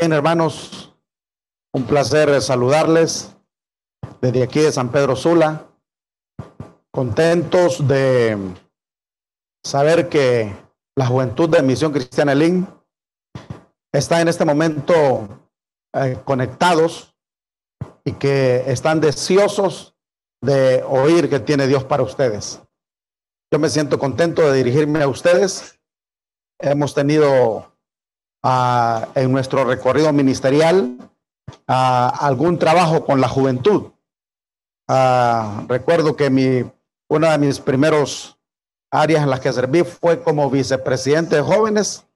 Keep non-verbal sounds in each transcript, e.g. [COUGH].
Bien, hermanos. Un placer saludarles desde aquí de San Pedro Sula. Contentos de saber que la juventud de Misión Cristiana Lin está en este momento eh, conectados y que están deseosos de oír que tiene Dios para ustedes. Yo me siento contento de dirigirme a ustedes. Hemos tenido en nuestro recorrido ministerial algún trabajo con la juventud. Recuerdo que mi, una de mis primeros áreas en las que serví fue como vicepresidente de jóvenes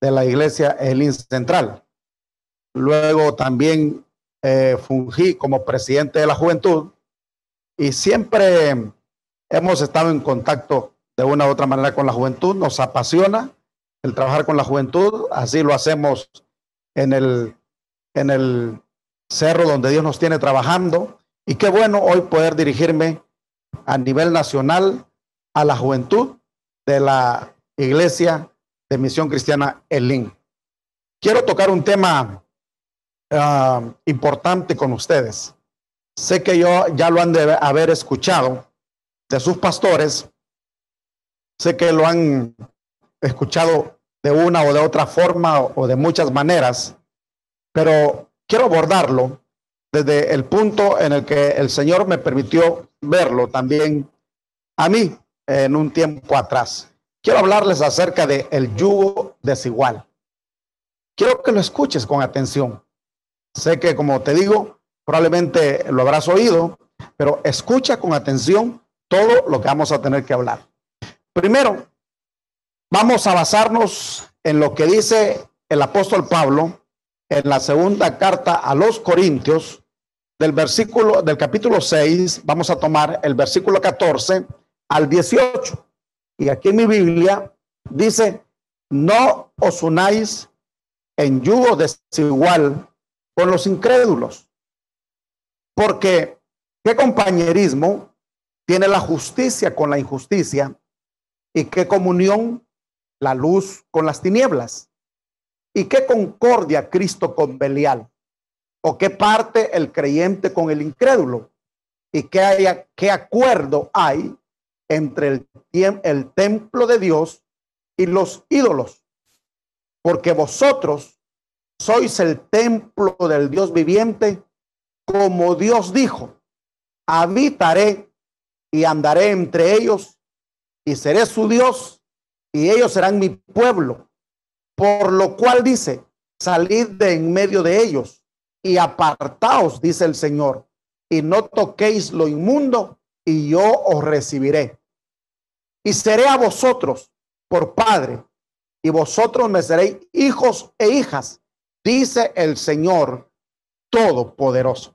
de la iglesia Elín Central. Luego también eh, fungí como presidente de la juventud y siempre hemos estado en contacto de una u otra manera con la juventud, nos apasiona el trabajar con la juventud, así lo hacemos en el, en el cerro donde Dios nos tiene trabajando. Y qué bueno hoy poder dirigirme a nivel nacional a la juventud de la iglesia de Misión Cristiana Elín. Quiero tocar un tema ah, importante con ustedes. Sé que yo ya lo han de haber escuchado de sus pastores. Sé que lo han escuchado de una o de otra forma o de muchas maneras, pero quiero abordarlo desde el punto en el que el Señor me permitió verlo también a mí en un tiempo atrás. Quiero hablarles acerca de el yugo desigual. Quiero que lo escuches con atención. Sé que, como te digo, probablemente lo habrás oído, pero escucha con atención todo lo que vamos a tener que hablar. Primero, vamos a basarnos en lo que dice el apóstol Pablo en la segunda carta a los Corintios, del versículo del capítulo 6, vamos a tomar el versículo 14 al 18. Y aquí en mi Biblia dice, no os unáis en yugo desigual con los incrédulos, porque qué compañerismo tiene la justicia con la injusticia y qué comunión la luz con las tinieblas. Y qué concordia Cristo con Belial o qué parte el creyente con el incrédulo y qué, haya, qué acuerdo hay entre el, el templo de Dios y los ídolos porque vosotros sois el templo del Dios viviente como Dios dijo habitaré y andaré entre ellos y seré su Dios y ellos serán mi pueblo. Por lo cual dice, salid de en medio de ellos y apartaos, dice el Señor, y no toquéis lo inmundo y yo os recibiré. Y seré a vosotros por padre y vosotros me seréis hijos e hijas, dice el Señor Todopoderoso.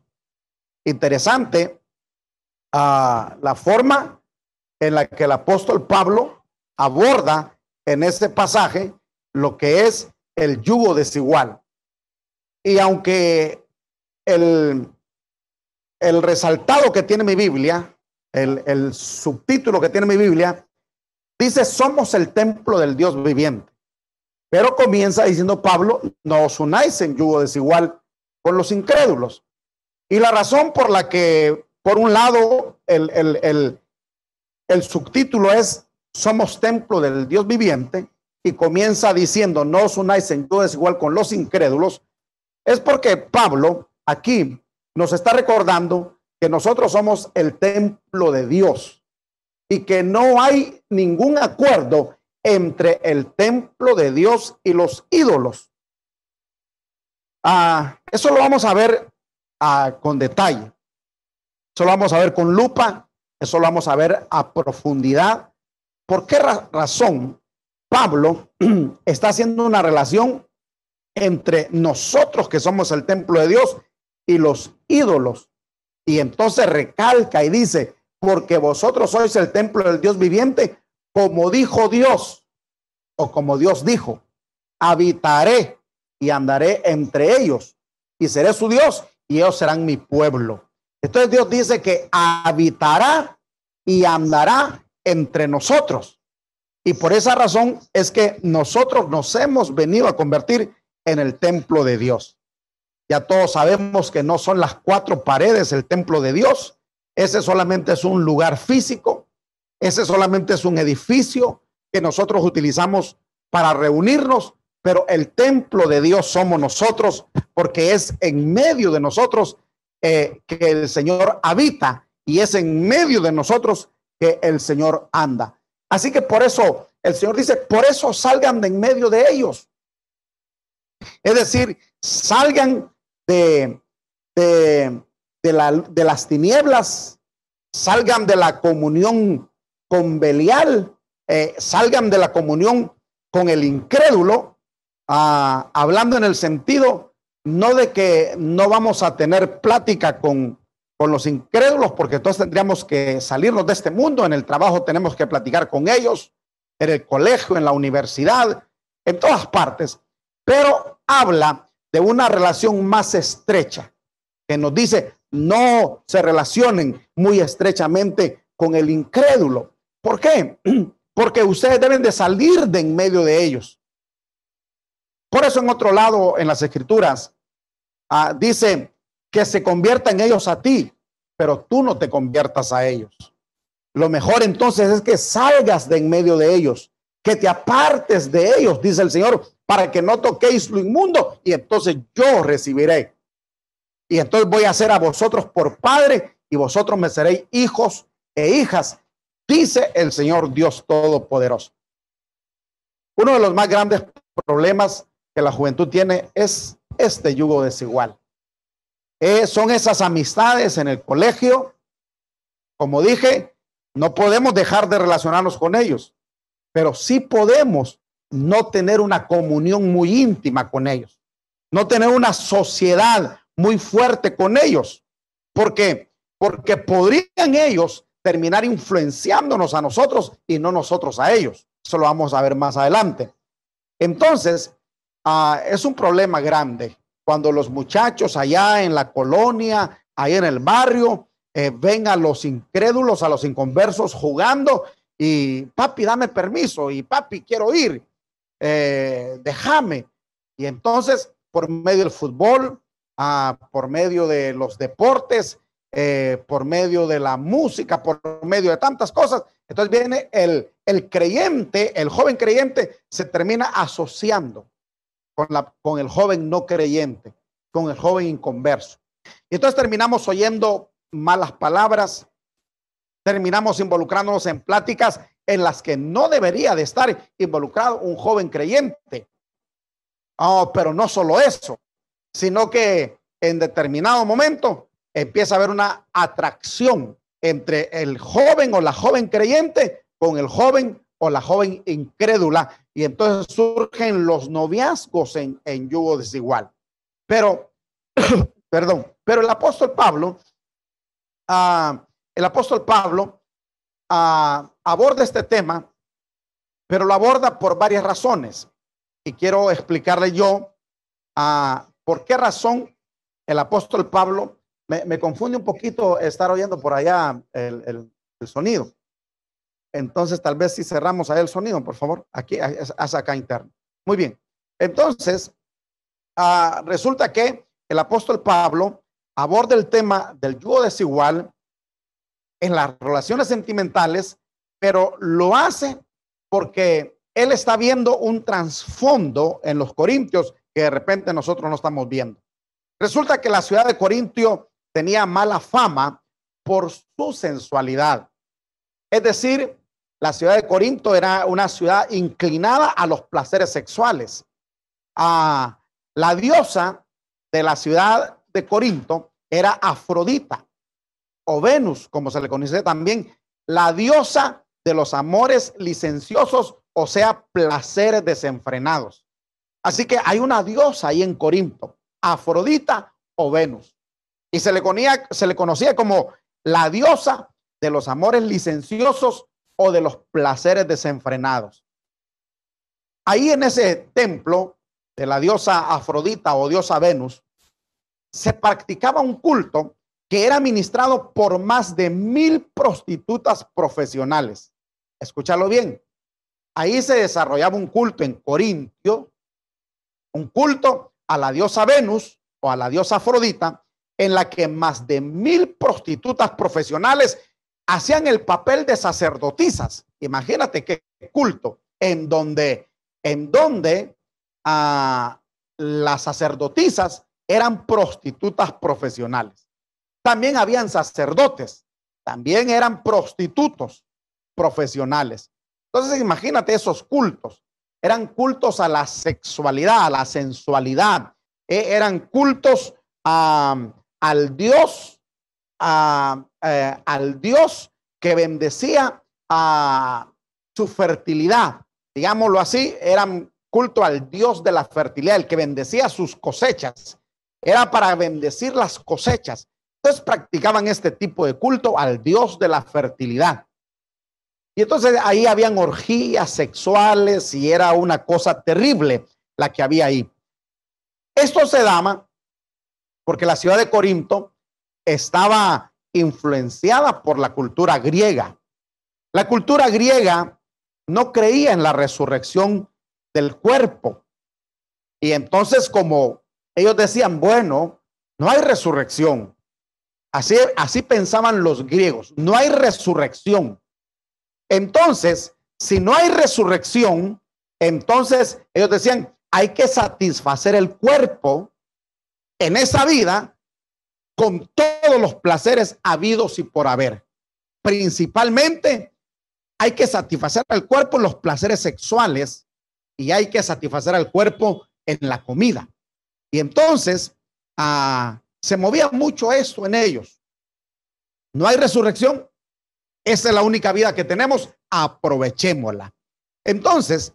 Interesante la forma en la que el apóstol Pablo aborda en ese pasaje lo que es el yugo desigual. Y aunque el, el resaltado que tiene mi Biblia, el, el subtítulo que tiene mi Biblia, dice, somos el templo del Dios viviente. Pero comienza diciendo Pablo, no os unáis en yugo desigual con los incrédulos. Y la razón por la que por un lado, el, subtítulo es Somos templo del Dios viviente y comienza diciendo no os unáis en yo igual con los incrédulos. Es porque Pablo aquí nos está recordando que nosotros somos el templo de Dios y que no hay ningún acuerdo entre el templo de Dios y los ídolos. Ah, eso lo vamos a ver ah, con detalle. Eso lo vamos a ver con lupa, eso lo vamos a ver a profundidad. ¿Por qué razón Pablo [CLEARS THROAT] está haciendo una relación entre nosotros que somos el templo de Dios y los ídolos? Y entonces recalca y dice, porque vosotros sois el templo del Dios viviente, como dijo Dios, o como Dios dijo, habitaré y andaré entre ellos, y seré su Dios, y ellos serán mi pueblo. Entonces Dios dice que habitará y andará entre nosotros. Y por esa razón es que nosotros nos hemos venido a convertir en el templo de Dios. Ya todos sabemos que no son las cuatro paredes el templo de Dios. Ese solamente es un lugar físico. Ese solamente es un edificio que nosotros utilizamos para reunirnos. Pero el templo de Dios somos nosotros porque es en medio de nosotros eh, que el Señor habita y es en medio de nosotros que el Señor anda. Así que por eso el Señor dice, por eso salgan de en medio de ellos. Es decir, salgan de, de, de las tinieblas, salgan de la comunión con Belial, eh, salgan de la comunión con el incrédulo, ah, hablando en el sentido no de que no vamos a tener plática con, con los incrédulos, porque todos tendríamos que salirnos de este mundo, en el trabajo tenemos que platicar con ellos, en el colegio, en la universidad, en todas partes, pero habla de una relación más estrecha, que nos dice, no se relacionen muy estrechamente con el incrédulo. ¿Por qué? [CLEARS THROAT] Porque ustedes deben de salir de en medio de ellos. Por eso en otro lado, en las escrituras, ah, dice que se conviertan ellos a ti, pero tú no te conviertas a ellos. Lo mejor entonces es que salgas de en medio de ellos, que te apartes de ellos, dice el Señor, para que no toquéis lo inmundo y entonces yo recibiré. Y entonces voy a ser a vosotros por padre y vosotros me seréis hijos e hijas, dice el Señor Dios Todopoderoso. Uno de los más grandes problemas que la juventud tiene es este yugo desigual. Eh, son esas amistades en el colegio. Como dije, no podemos dejar de relacionarnos con ellos, pero sí podemos no tener una comunión muy íntima con ellos, no tener una sociedad muy fuerte con ellos. ¿Por qué? Porque podrían ellos terminar influenciándonos a nosotros y no nosotros a ellos. Eso lo vamos a ver más adelante. Entonces, ah, es un problema grande cuando los muchachos allá en la colonia, ahí en el barrio, eh, ven a los incrédulos, a los inconversos jugando y papi, dame permiso y papi, quiero ir, eh, déjame. Y entonces, por medio del fútbol, ah, por medio de los deportes, eh, por medio de la música, por medio de tantas cosas, entonces viene el, el creyente, el joven creyente, se termina asociando con, la, con el joven no creyente, con el joven inconverso. Y entonces terminamos oyendo malas palabras, terminamos involucrándonos en pláticas en las que no debería de estar involucrado un joven creyente. Oh, pero no solo eso, sino que en determinado momento empieza a haber una atracción entre el joven o la joven creyente con el joven o la joven incrédula y entonces surgen los noviazgos en, en yugo desigual. Pero, [COUGHS] perdón, pero el apóstol Pablo, ah, el apóstol Pablo ah, aborda este tema, pero lo aborda por varias razones. Y quiero explicarle yo ah, por qué razón el apóstol Pablo, me, confunde un poquito estar oyendo por allá el sonido. Entonces, tal vez si cerramos ahí el sonido, por favor, aquí, haz acá interno. Muy bien. Entonces, ah, resulta que el apóstol Pablo aborda el tema del yugo desigual en las relaciones sentimentales, pero lo hace porque él está viendo un trasfondo en los corintios que de repente nosotros no estamos viendo. Resulta que la ciudad de Corintio tenía mala fama por su sensualidad. Es decir, la ciudad de Corinto era una ciudad inclinada a los placeres sexuales. Ah, la diosa de la ciudad de Corinto era Afrodita o Venus, como se le conoce también, la diosa de los amores licenciosos, o sea, placeres desenfrenados. Así que hay una diosa ahí en Corinto, Afrodita o Venus. Y se le, se le conocía como la diosa de los amores licenciosos o de los placeres desenfrenados. Ahí en ese templo de la diosa Afrodita o diosa Venus, se practicaba un culto que era administrado por más de mil prostitutas profesionales. Escúchalo bien. Ahí se desarrollaba un culto en Corintio, un culto a la diosa Venus o a la diosa Afrodita, en la que más de mil prostitutas profesionales hacían el papel de sacerdotisas. Imagínate qué culto, en donde, en donde ah, las sacerdotisas eran prostitutas profesionales. También habían sacerdotes, también eran prostitutos profesionales. Entonces imagínate esos cultos. Eran cultos a la sexualidad, a la sensualidad. Eh, eran cultos al Dios, eh, al Dios que bendecía a su fertilidad. Digámoslo así, eran culto al Dios de la fertilidad, el que bendecía sus cosechas. Era para bendecir las cosechas. Entonces practicaban este tipo de culto al Dios de la fertilidad. Y entonces ahí habían orgías sexuales y era una cosa terrible la que había ahí. Esto se daba porque la ciudad de Corinto estaba influenciada por la cultura griega. La cultura griega no creía en la resurrección del cuerpo. Y entonces como ellos decían, bueno, no hay resurrección. Así, así pensaban los griegos, no hay resurrección. Entonces, si no hay resurrección, entonces ellos decían, hay que satisfacer el cuerpo en esa vida con los placeres habidos y por haber. Principalmente, hay que satisfacer al cuerpo en los placeres sexuales y hay que satisfacer al cuerpo en la comida. Y entonces, ah, se movía mucho esto en ellos. No hay resurrección, esa es la única vida que tenemos, aprovechémosla. Entonces,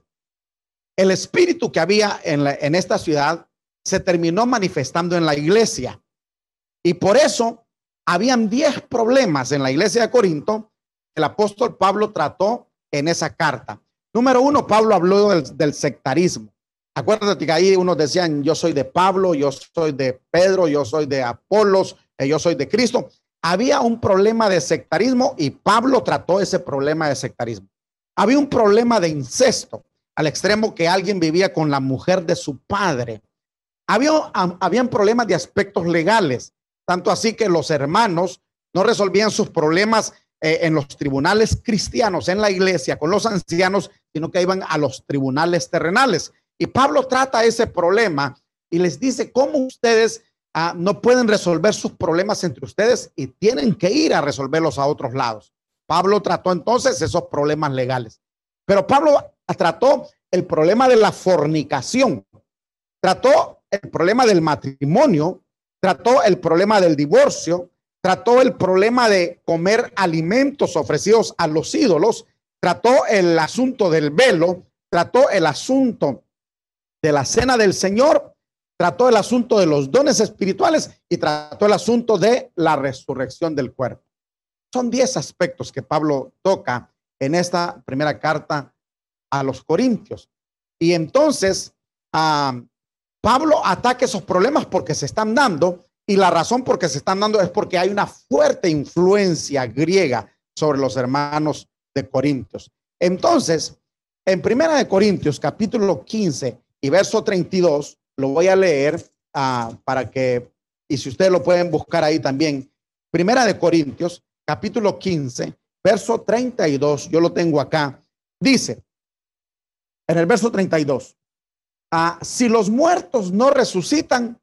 el espíritu que había en, en esta ciudad se terminó manifestando en la iglesia. Y por eso habían 10 problemas en la iglesia de Corinto el apóstol Pablo trató en esa carta. Número uno, Pablo habló del, del, sectarismo. Acuérdate que ahí unos decían, yo soy de Pablo, yo soy de Pedro, yo soy de Apolos, eh, yo soy de Cristo había un problema de sectarismo y Pablo trató ese problema de sectarismo. Había un problema de incesto al extremo que alguien vivía con la mujer de su padre. Había, habían problemas de aspectos legales, tanto así que los hermanos no resolvían sus problemas eh, en los tribunales cristianos, en la iglesia, con los ancianos, sino que iban a los tribunales terrenales. Y Pablo trata ese problema y les dice cómo ustedes Ah, no pueden resolver sus problemas entre ustedes y tienen que ir a resolverlos a otros lados. Pablo trató entonces esos problemas legales. Pero Pablo trató el problema de la fornicación, trató el problema del matrimonio, trató el problema del divorcio, trató el problema de comer alimentos ofrecidos a los ídolos, trató el asunto del velo, trató el asunto de la cena del Señor trató el asunto de los dones espirituales y trató el asunto de la resurrección del cuerpo. Son diez aspectos que Pablo toca en esta primera carta a los Corintios. Y entonces Pablo ataca esos problemas porque se están dando y la razón por que se están dando es porque hay una fuerte influencia griega sobre los hermanos de Corintios. Entonces, en Primera de Corintios, capítulo 15 y verso 32, lo voy a leer ah, para que, y si ustedes lo pueden buscar ahí también, Primera de Corintios, capítulo 15, verso 32, yo lo tengo acá, dice, en el verso 32, ah, si los muertos no resucitan,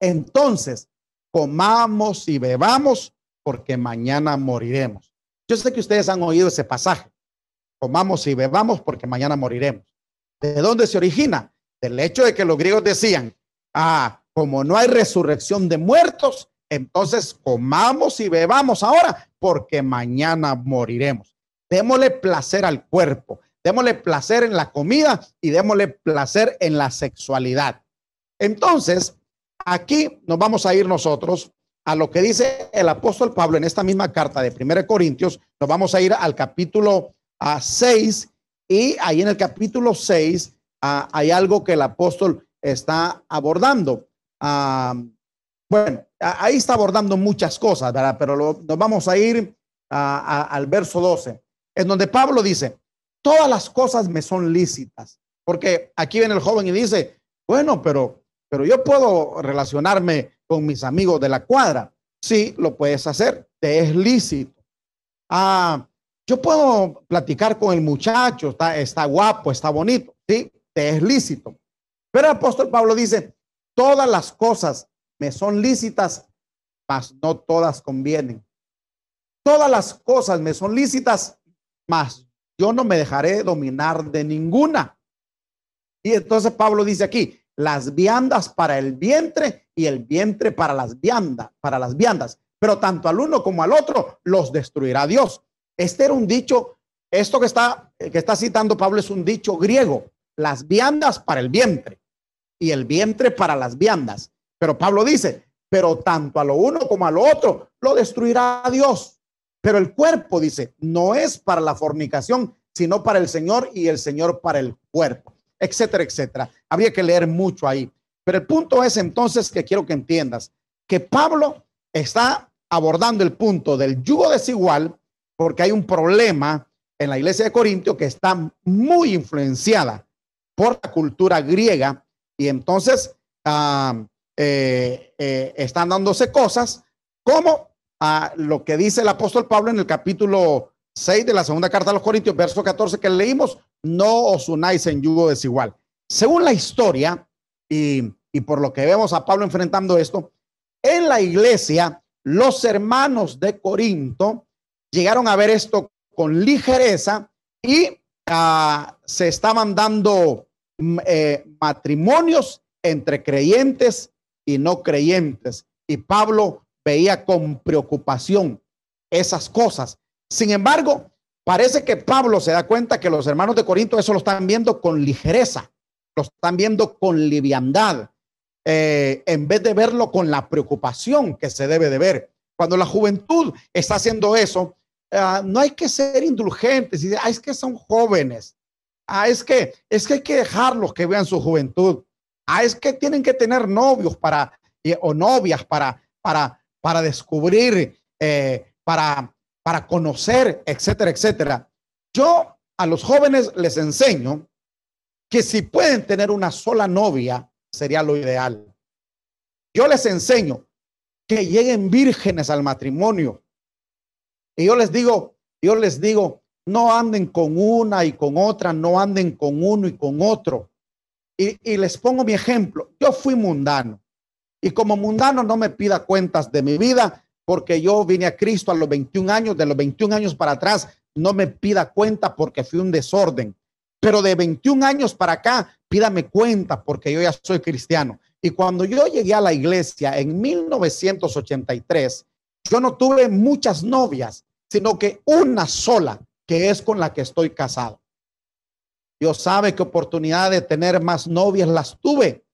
entonces comamos y bebamos porque mañana moriremos. Yo sé que ustedes han oído ese pasaje. Comamos y bebamos porque mañana moriremos. ¿De dónde se origina? del hecho de que los griegos decían, ah, como no hay resurrección de muertos, entonces comamos y bebamos ahora, porque mañana moriremos. Démosle placer al cuerpo, démosle placer en la comida y démosle placer en la sexualidad. Entonces, aquí nos vamos a ir nosotros a lo que dice el apóstol Pablo en esta misma carta de 1 Corintios. Nos vamos a ir al capítulo a 6 y ahí en el capítulo 6 Ah, hay algo que el apóstol está abordando. Ah, bueno, ahí está abordando muchas cosas, ¿verdad? Pero nos vamos a ir al verso 12, en donde Pablo dice, todas las cosas me son lícitas, porque aquí viene el joven y dice, Bueno, pero, pero yo puedo relacionarme con mis amigos de la cuadra. Sí, lo puedes hacer, te es lícito. Ah, yo puedo platicar con el muchacho, está, está guapo, está bonito, sí, te es lícito. Pero el apóstol Pablo dice, todas las cosas me son lícitas, mas no todas convienen. Todas las cosas me son lícitas, mas yo no me dejaré dominar de ninguna. Y entonces Pablo dice aquí, las viandas para el vientre y el vientre para las viandas, para las viandas. Pero tanto al uno como al otro los destruirá Dios. Este era un dicho, esto que está, que está citando Pablo es un dicho griego, las viandas para el vientre y el vientre para las viandas. Pero Pablo dice, pero tanto a lo uno como a lo otro lo destruirá Dios. Pero el cuerpo, dice, no es para la fornicación, sino para el Señor y el Señor para el cuerpo, etcétera, etcétera. Habría que leer mucho ahí. Pero el punto es entonces que quiero que entiendas que Pablo está abordando el punto del yugo desigual porque hay un problema en la iglesia de Corintio que está muy influenciada por la cultura griega y entonces ah, eh, eh, están dándose cosas como a lo que dice el apóstol Pablo en el capítulo 6 de la segunda carta a los Corintios, verso 14 que leímos, no os unáis en yugo desigual. Según la historia y, y por lo que vemos a Pablo enfrentando esto, en la iglesia, los hermanos de Corinto llegaron a ver esto con ligereza y ah, se estaban dando mm, eh, matrimonios entre creyentes y no creyentes. Y Pablo veía con preocupación esas cosas. Sin embargo, parece que Pablo se da cuenta que los hermanos de Corinto eso lo están viendo con ligereza, lo están viendo con liviandad, eh, en vez de verlo con la preocupación que se debe de ver. Cuando la juventud está haciendo eso, ah, no hay que ser indulgentes y ah, es que son jóvenes. Ah, es que es que hay que dejarlos que vean su juventud. Ah, es que tienen que tener novios para o novias para para para descubrir, eh, para para conocer, etcétera, etcétera. Yo a los jóvenes les enseño que si pueden tener una sola novia sería lo ideal. Yo les enseño que lleguen vírgenes al matrimonio. Y yo les digo, yo les digo, no anden con una y con otra, no anden con uno y con otro. Y, y, les pongo mi ejemplo. Yo fui mundano. Y como mundano no me pida cuentas de mi vida, porque yo vine a Cristo a los 21 años, de los 21 años para atrás, no me pida cuenta porque fui un desorden. Pero de 21 años para acá, pídame cuenta porque yo ya soy cristiano. Y cuando yo llegué a la iglesia en 1983, yo no tuve muchas novias, sino que una sola, que es con la que estoy casado. Dios sabe qué oportunidad de tener más novias las tuve,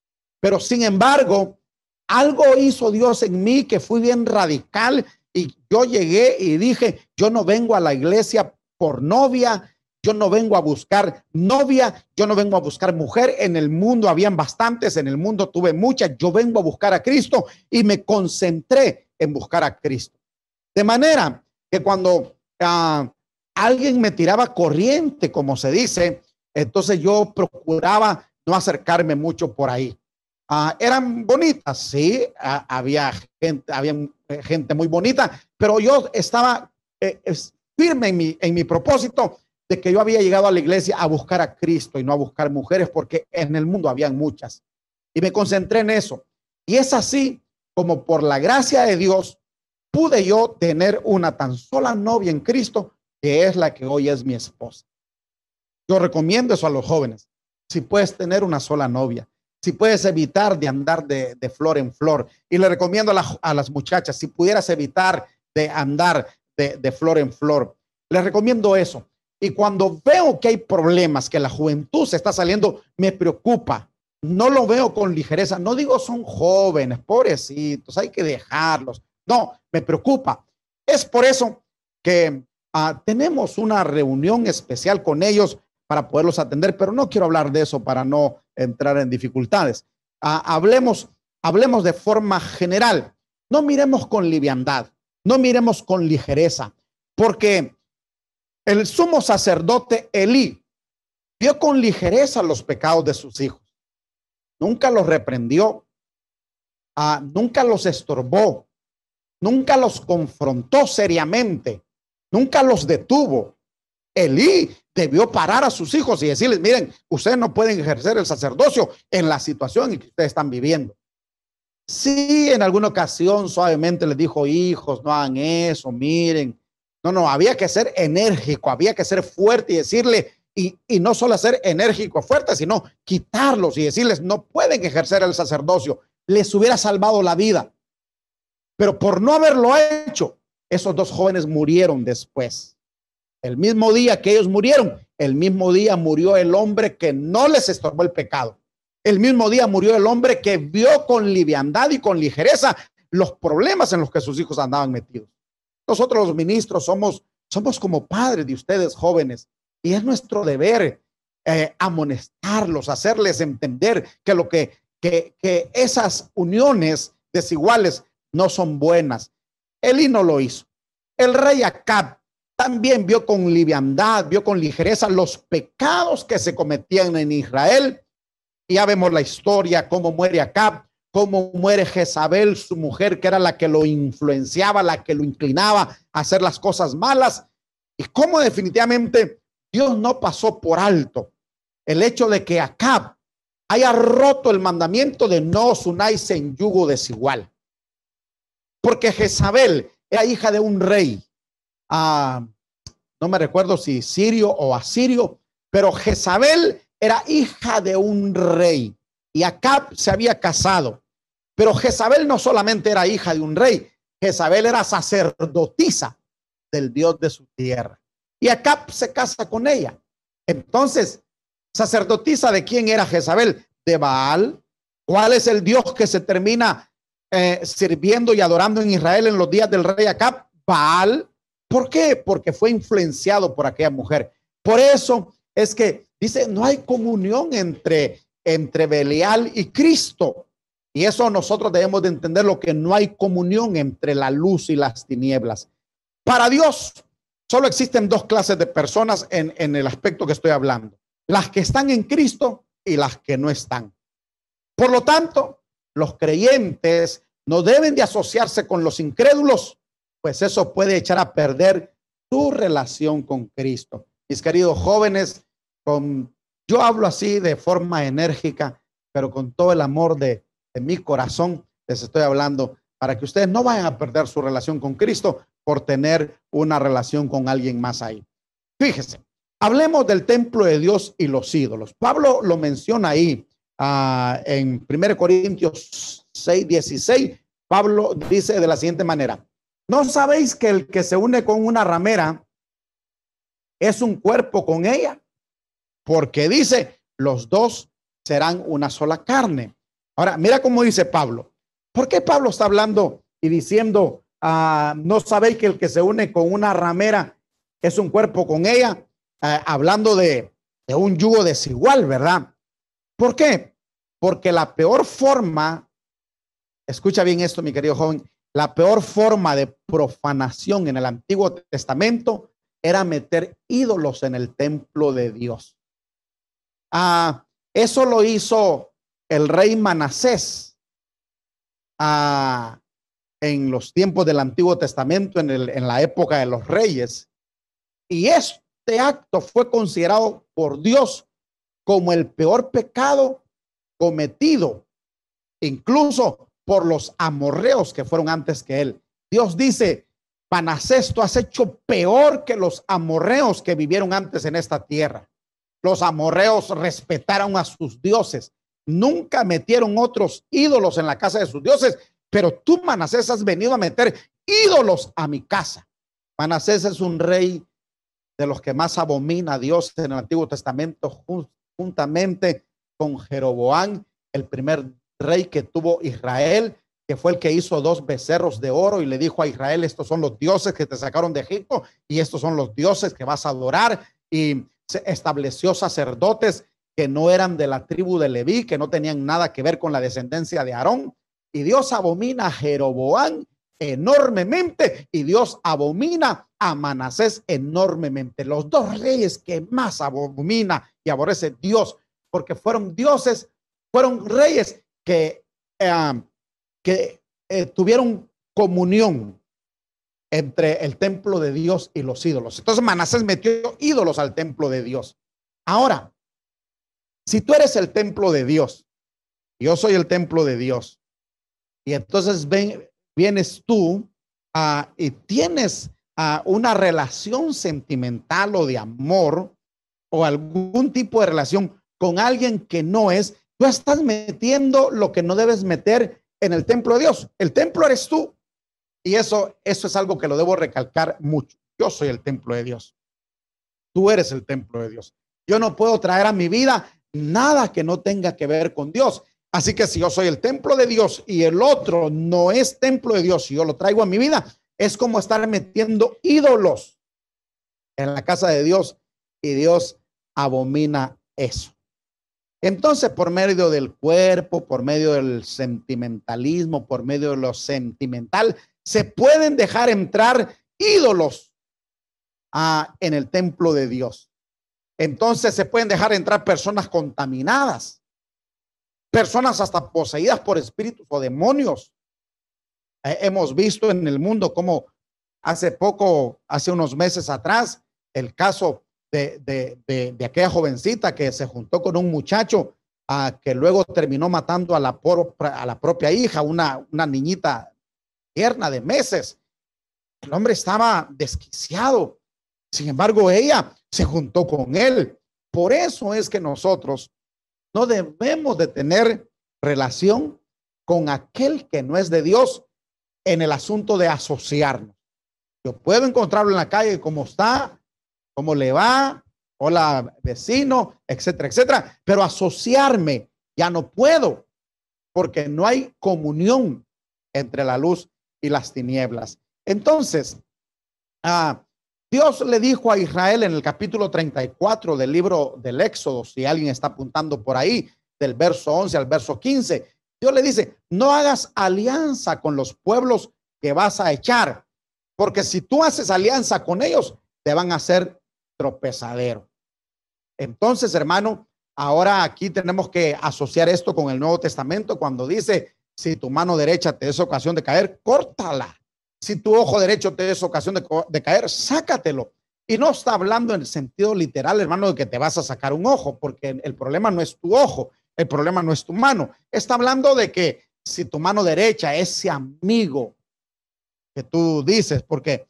pero sin embargo, algo hizo Dios en mí que fui bien radical y yo llegué y dije, yo no vengo a la iglesia por novia, yo no vengo a buscar novia, yo no vengo a buscar mujer. En el mundo habían bastantes, en el mundo tuve muchas. Yo vengo a buscar a Cristo y me concentré en buscar a Cristo. De manera que cuando ah, alguien me tiraba corriente, como se dice, entonces yo procuraba no acercarme mucho por ahí. Ah, eran bonitas, sí, ah, había gente, había gente muy bonita, pero yo estaba eh, firme en mi, en mi propósito de que yo había llegado a la iglesia a buscar a Cristo y no a buscar mujeres porque en el mundo habían muchas. Y me concentré en eso. Y es así como por la gracia de Dios pude yo tener una tan sola novia en Cristo que es la que hoy es mi esposa. Yo recomiendo eso a los jóvenes. Si puedes tener una sola novia, si puedes evitar de andar de, flor en flor. Y le recomiendo a, las muchachas, si pudieras evitar de andar de, de flor en flor. Les recomiendo eso. Y cuando veo que hay problemas, que la juventud se está saliendo, me preocupa. No lo veo con ligereza. No digo son jóvenes, pobrecitos, hay que dejarlos. No, me preocupa. Es por eso que ah, tenemos una reunión especial con ellos para poderlos atender, pero no quiero hablar de eso para no entrar en dificultades. Ah, hablemos, hablemos de forma general. No miremos con liviandad, no miremos con ligereza, porque el sumo sacerdote Elí vio con ligereza los pecados de sus hijos. nunca los reprendió, ah, nunca los estorbó, nunca los confrontó seriamente, nunca los detuvo. Elí debió parar a sus hijos y decirles, miren, ustedes no pueden ejercer el sacerdocio en la situación en que ustedes están viviendo. Sí, en alguna ocasión suavemente les dijo, hijos, no hagan eso, miren. No, no, había que ser enérgico, había que ser fuerte y decirle, y, y no solo ser enérgico, fuerte, sino quitarlos y decirles, no pueden ejercer el sacerdocio. Les hubiera salvado la vida. Pero por no haberlo hecho, esos dos jóvenes murieron después. El mismo día que ellos murieron, el mismo día murió el hombre que no les estorbó el pecado. El mismo día murió el hombre que vio con liviandad y con ligereza los problemas en los que sus hijos andaban metidos. Nosotros los ministros somos, somos como padres de ustedes jóvenes y es nuestro deber eh, amonestarlos, hacerles entender que lo que, que, que esas uniones desiguales no son buenas. Eli no lo hizo. El rey Acab también vio con liviandad, vio con ligereza los pecados que se cometían en Israel. Ya vemos la historia, cómo muere Acab, cómo muere Jezabel, su mujer, que era la que lo influenciaba, la que lo inclinaba a hacer las cosas malas, y cómo definitivamente Dios no pasó por alto el hecho de que Acab haya roto el mandamiento de no os unáis en yugo desigual. Porque Jezabel era hija de un rey, no me recuerdo si sirio o asirio, pero Jezabel era hija de un rey y Acab se había casado. Pero Jezabel no solamente era hija de un rey, Jezabel era sacerdotisa del Dios de su tierra. Y Acab se casa con ella. Entonces, sacerdotisa de quién era Jezabel? De Baal. ¿Cuál es el Dios que se termina eh, sirviendo y adorando en Israel en los días del rey Acab? Baal. ¿Por qué? Porque fue influenciado por aquella mujer. Por eso es que Dice, no hay comunión entre, entre Belial y Cristo. Y eso nosotros debemos de entender lo que no hay comunión entre la luz y las tinieblas. Para Dios solo existen dos clases de personas en, en el aspecto que estoy hablando. Las que están en Cristo y las que no están. Por lo tanto, los creyentes no deben de asociarse con los incrédulos, pues eso puede echar a perder su relación con Cristo. Mis queridos jóvenes, con, yo hablo así de forma enérgica, pero con todo el amor de, de mi corazón, les estoy hablando para que ustedes no vayan a perder su relación con Cristo por tener una relación con alguien más ahí. Fíjese, hablemos del templo de Dios y los ídolos. Pablo lo menciona ahí uh, en 1 Corintios 6, 16. Pablo dice de la siguiente manera, ¿no sabéis que el que se une con una ramera es un cuerpo con ella? porque dice, los dos serán una sola carne. Ahora, mira cómo dice Pablo. ¿Por qué Pablo está hablando y diciendo, ah, no sabéis que el que se une con una ramera es un cuerpo con ella? Ah, hablando de, de un yugo desigual, ¿verdad? ¿Por qué? Porque la peor forma, escucha bien esto, mi querido joven, la peor forma de profanación en el Antiguo Testamento era meter ídolos en el templo de Dios. Ah, eso lo hizo el rey Manasés ah, en los tiempos del Antiguo Testamento, en, en la época de los reyes. Y este acto fue considerado por Dios como el peor pecado cometido, incluso por los amorreos que fueron antes que él. Dios dice, Manasés, tú has hecho peor que los amorreos que vivieron antes en esta tierra. Los amorreos respetaron a sus dioses. Nunca metieron otros ídolos en la casa de sus dioses, pero tú, Manasés, has venido a meter ídolos a mi casa. Manasés es un rey de los que más abomina a Dios en el Antiguo Testamento, juntamente con Jeroboán, el primer rey que tuvo Israel, que fue el que hizo dos becerros de oro y le dijo a Israel, estos son los dioses que te sacaron de Egipto y estos son los dioses que vas a adorar. Y se estableció sacerdotes que no eran de la tribu de Leví, que no tenían nada que ver con la descendencia de Aarón. Y Dios abomina a Jeroboán enormemente y Dios abomina a Manasés enormemente. Los dos reyes que más abomina y aborrece Dios, porque fueron dioses fueron reyes que, eh, que eh, tuvieron comunión entre el templo de Dios y los ídolos. Entonces Manasés metió ídolos al templo de Dios. Ahora, si tú eres el templo de Dios, yo soy el templo de Dios, y entonces ven, vienes tú uh, y tienes uh, una relación sentimental o de amor o algún tipo de relación con alguien que no es, tú estás metiendo lo que no debes meter en el templo de Dios. El templo eres tú. Y eso, eso es algo que lo debo recalcar mucho. Yo soy el templo de Dios. Tú eres el templo de Dios. Yo no puedo traer a mi vida nada que no tenga que ver con Dios. Así que si yo soy el templo de Dios y el otro no es templo de Dios y yo lo traigo a mi vida, es como estar metiendo ídolos en la casa de Dios y Dios abomina eso. Entonces, por medio del cuerpo, por medio del sentimentalismo, por medio de lo sentimental, se pueden dejar entrar ídolos ah, en el templo de Dios. Entonces se pueden dejar entrar personas contaminadas, personas hasta poseídas por espíritus o demonios. Eh, hemos visto en el mundo como hace poco, hace unos meses atrás, el caso de, de, aquella jovencita que se juntó con un muchacho ah, que luego terminó matando a la, a la propia hija, una, una niñita tierna de meses. El hombre estaba desquiciado. Sin embargo, ella se juntó con él. Por eso es que nosotros no debemos de tener relación con aquel que no es de Dios en el asunto de asociarnos. Yo puedo encontrarlo en la calle como está, cómo le va, hola vecino, etcétera, etcétera, pero asociarme ya no puedo porque no hay comunión entre la luz y las tinieblas. Entonces, ah, Dios le dijo a Israel en el capítulo 34 del libro del Éxodo, si alguien está apuntando por ahí, del verso 11 al verso 15, Dios le dice, no hagas alianza con los pueblos que vas a echar, porque si tú haces alianza con ellos, te van a hacer tropezadero. Entonces, hermano, ahora aquí tenemos que asociar esto con el Nuevo Testamento cuando dice, si tu mano derecha te es ocasión de caer, córtala. Si tu ojo derecho te es ocasión de, caer, sácatelo. Y no está hablando en el sentido literal, hermano, de que te vas a sacar un ojo, porque el problema no es tu ojo, el problema no es tu mano. Está hablando de que si tu mano derecha, ese amigo que tú dices, porque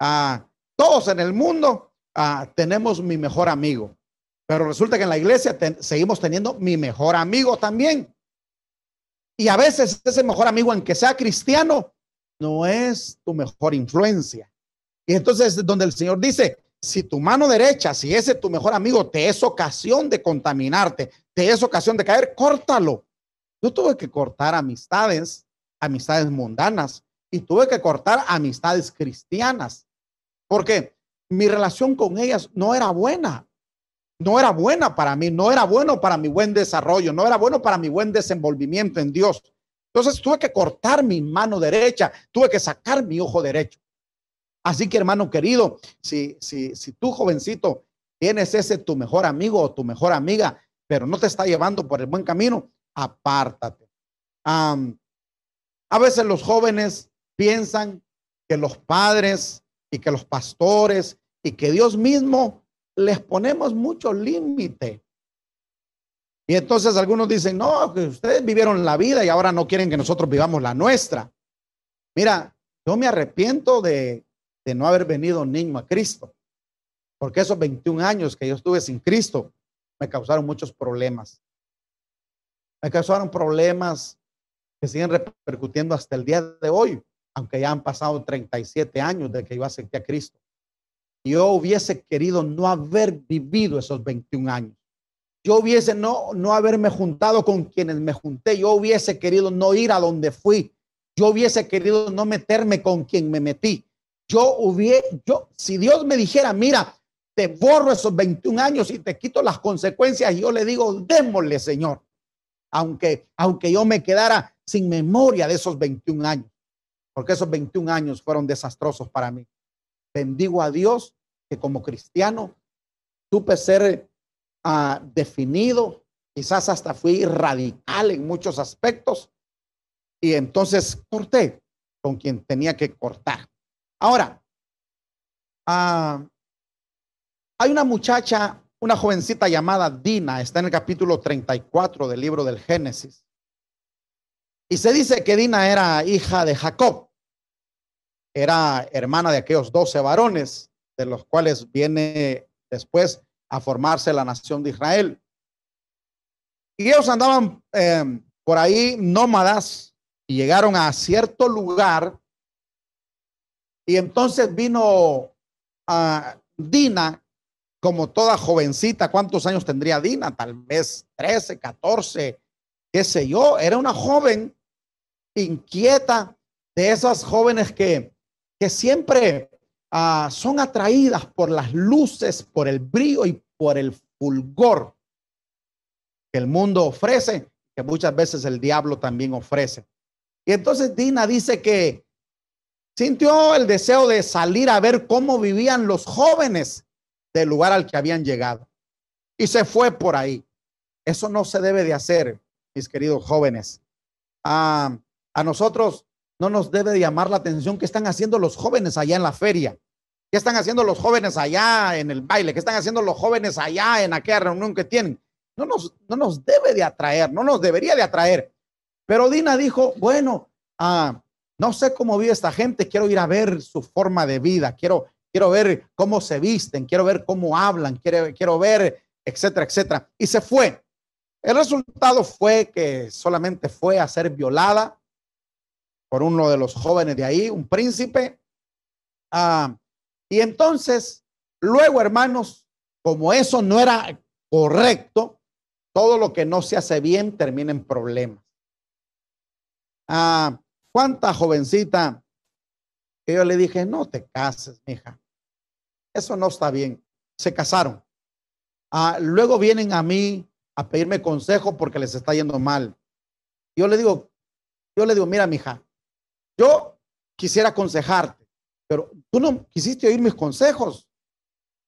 ah, todos en el mundo ah, tenemos mi mejor amigo, pero resulta que en la iglesia seguimos teniendo mi mejor amigo también. Y a veces ese mejor amigo, aunque sea cristiano, no es tu mejor influencia. Y entonces donde el Señor dice, si tu mano derecha, si ese tu mejor amigo te es ocasión de contaminarte, te es ocasión de caer, córtalo. Yo tuve que cortar amistades, amistades mundanas, y tuve que cortar amistades cristianas, porque mi relación con ellas no era buena no era buena para mí, no era bueno para mi buen desarrollo, no era bueno para mi buen desenvolvimiento en Dios. Entonces tuve que cortar mi mano derecha, tuve que sacar mi ojo derecho. Así que hermano querido, si, si, si tú jovencito tienes ese tu mejor amigo o tu mejor amiga, pero no te está llevando por el buen camino, apártate. a veces los jóvenes piensan que los padres y que los pastores y que Dios mismo les ponemos mucho límite. Y entonces algunos dicen, no, que ustedes vivieron la vida y ahora no quieren que nosotros vivamos la nuestra. Mira, yo me arrepiento de, de no haber venido niño a Cristo, porque esos 21 años que yo estuve sin Cristo me causaron muchos problemas. Me causaron problemas que siguen repercutiendo hasta el día de hoy, aunque ya han pasado 37 años de que yo acepté a Cristo yo hubiese querido no haber vivido esos 21 años. Yo hubiese no, no haberme juntado con quienes me junté. Yo hubiese querido no ir a donde fui. Yo hubiese querido no meterme con quien me metí. Yo hubiese, yo, si Dios me dijera, mira, te borro esos 21 años y te quito las consecuencias, yo le digo, démosle, Señor. Aunque, aunque yo me quedara sin memoria de esos 21 años, porque esos 21 años fueron desastrosos para mí bendigo a Dios que como cristiano supe ser uh, definido quizás hasta fui radical en muchos aspectos y entonces corté con quien tenía que cortar. Ahora, ah, hay una muchacha, una jovencita llamada Dina, está en el capítulo 34 del libro del Génesis. Y se dice que Dina era hija de Jacob, era hermana de aquellos doce varones, de los cuales viene después a formarse la nación de Israel. Y ellos andaban eh, por ahí nómadas y llegaron a cierto lugar. Y entonces vino a Dina, como toda jovencita. ¿Cuántos años tendría Dina? Tal vez 13, 14, qué sé yo. Era una joven inquieta de esas jóvenes que, que siempre Ah, son atraídas por las luces, por el brillo y por el fulgor que el mundo ofrece, que muchas veces el diablo también ofrece. Y entonces Dina dice que sintió el deseo de salir a ver cómo vivían los jóvenes del lugar al que habían llegado. Y se fue por ahí. Eso no se debe de hacer, mis queridos jóvenes. Ah, a nosotros no nos debe de llamar la atención qué están haciendo los jóvenes allá en la feria. ¿Qué están haciendo los jóvenes allá en el baile? ¿Qué están haciendo los jóvenes allá en aquella reunión que tienen? No nos, no nos debe de atraer, no nos debería de atraer. Pero Dina dijo, bueno, ah, no sé cómo vive esta gente, quiero ir a ver su forma de vida, quiero, quiero ver cómo se visten, quiero ver cómo hablan, quiero, quiero ver, etcétera, etcétera. Y se fue. El resultado fue que solamente fue a ser violada por uno de los jóvenes de ahí, un príncipe. Ah, y entonces, luego, hermanos, como eso no era correcto, todo lo que no se hace bien termina en problemas. Ah, ¿Cuánta jovencita que yo le dije, no te cases, mija? Eso no está bien. Se casaron. Ah, luego vienen a mí a pedirme consejo porque les está yendo mal. Yo le digo, yo le digo, mira, mija, yo quisiera aconsejarte, pero tú no quisiste oír mis consejos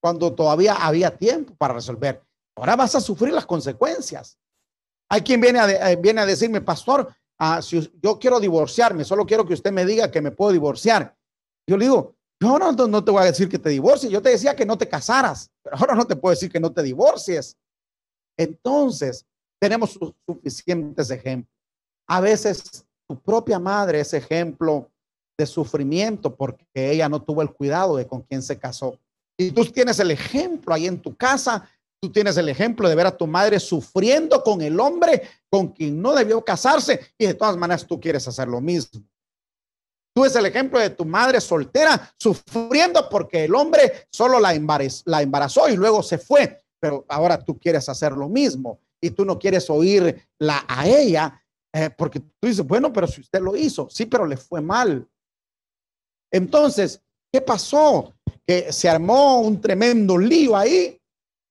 cuando todavía había tiempo para resolver. Ahora vas a sufrir las consecuencias. Hay quien viene a, eh, viene a decirme, pastor, ah, si yo quiero divorciarme, solo quiero que usted me diga que me puedo divorciar. Yo le digo, yo no, no te voy a decir que te divorcies, yo te decía que no te casaras, pero ahora no te puedo decir que no te divorcies. Entonces, tenemos suficientes ejemplos. A veces tu propia madre es ejemplo de sufrimiento porque ella no tuvo el cuidado de con quién se casó. Y tú tienes el ejemplo ahí en tu casa, tú tienes el ejemplo de ver a tu madre sufriendo con el hombre con quien no debió casarse y de todas maneras tú quieres hacer lo mismo. Tú es el ejemplo de tu madre soltera sufriendo porque el hombre solo la la embarazó y luego se fue, pero ahora tú quieres hacer lo mismo y tú no quieres oírla a ella eh, porque tú dices, bueno, pero si usted lo hizo, sí, pero le fue mal. Entonces, ¿qué pasó? Que se armó un tremendo lío ahí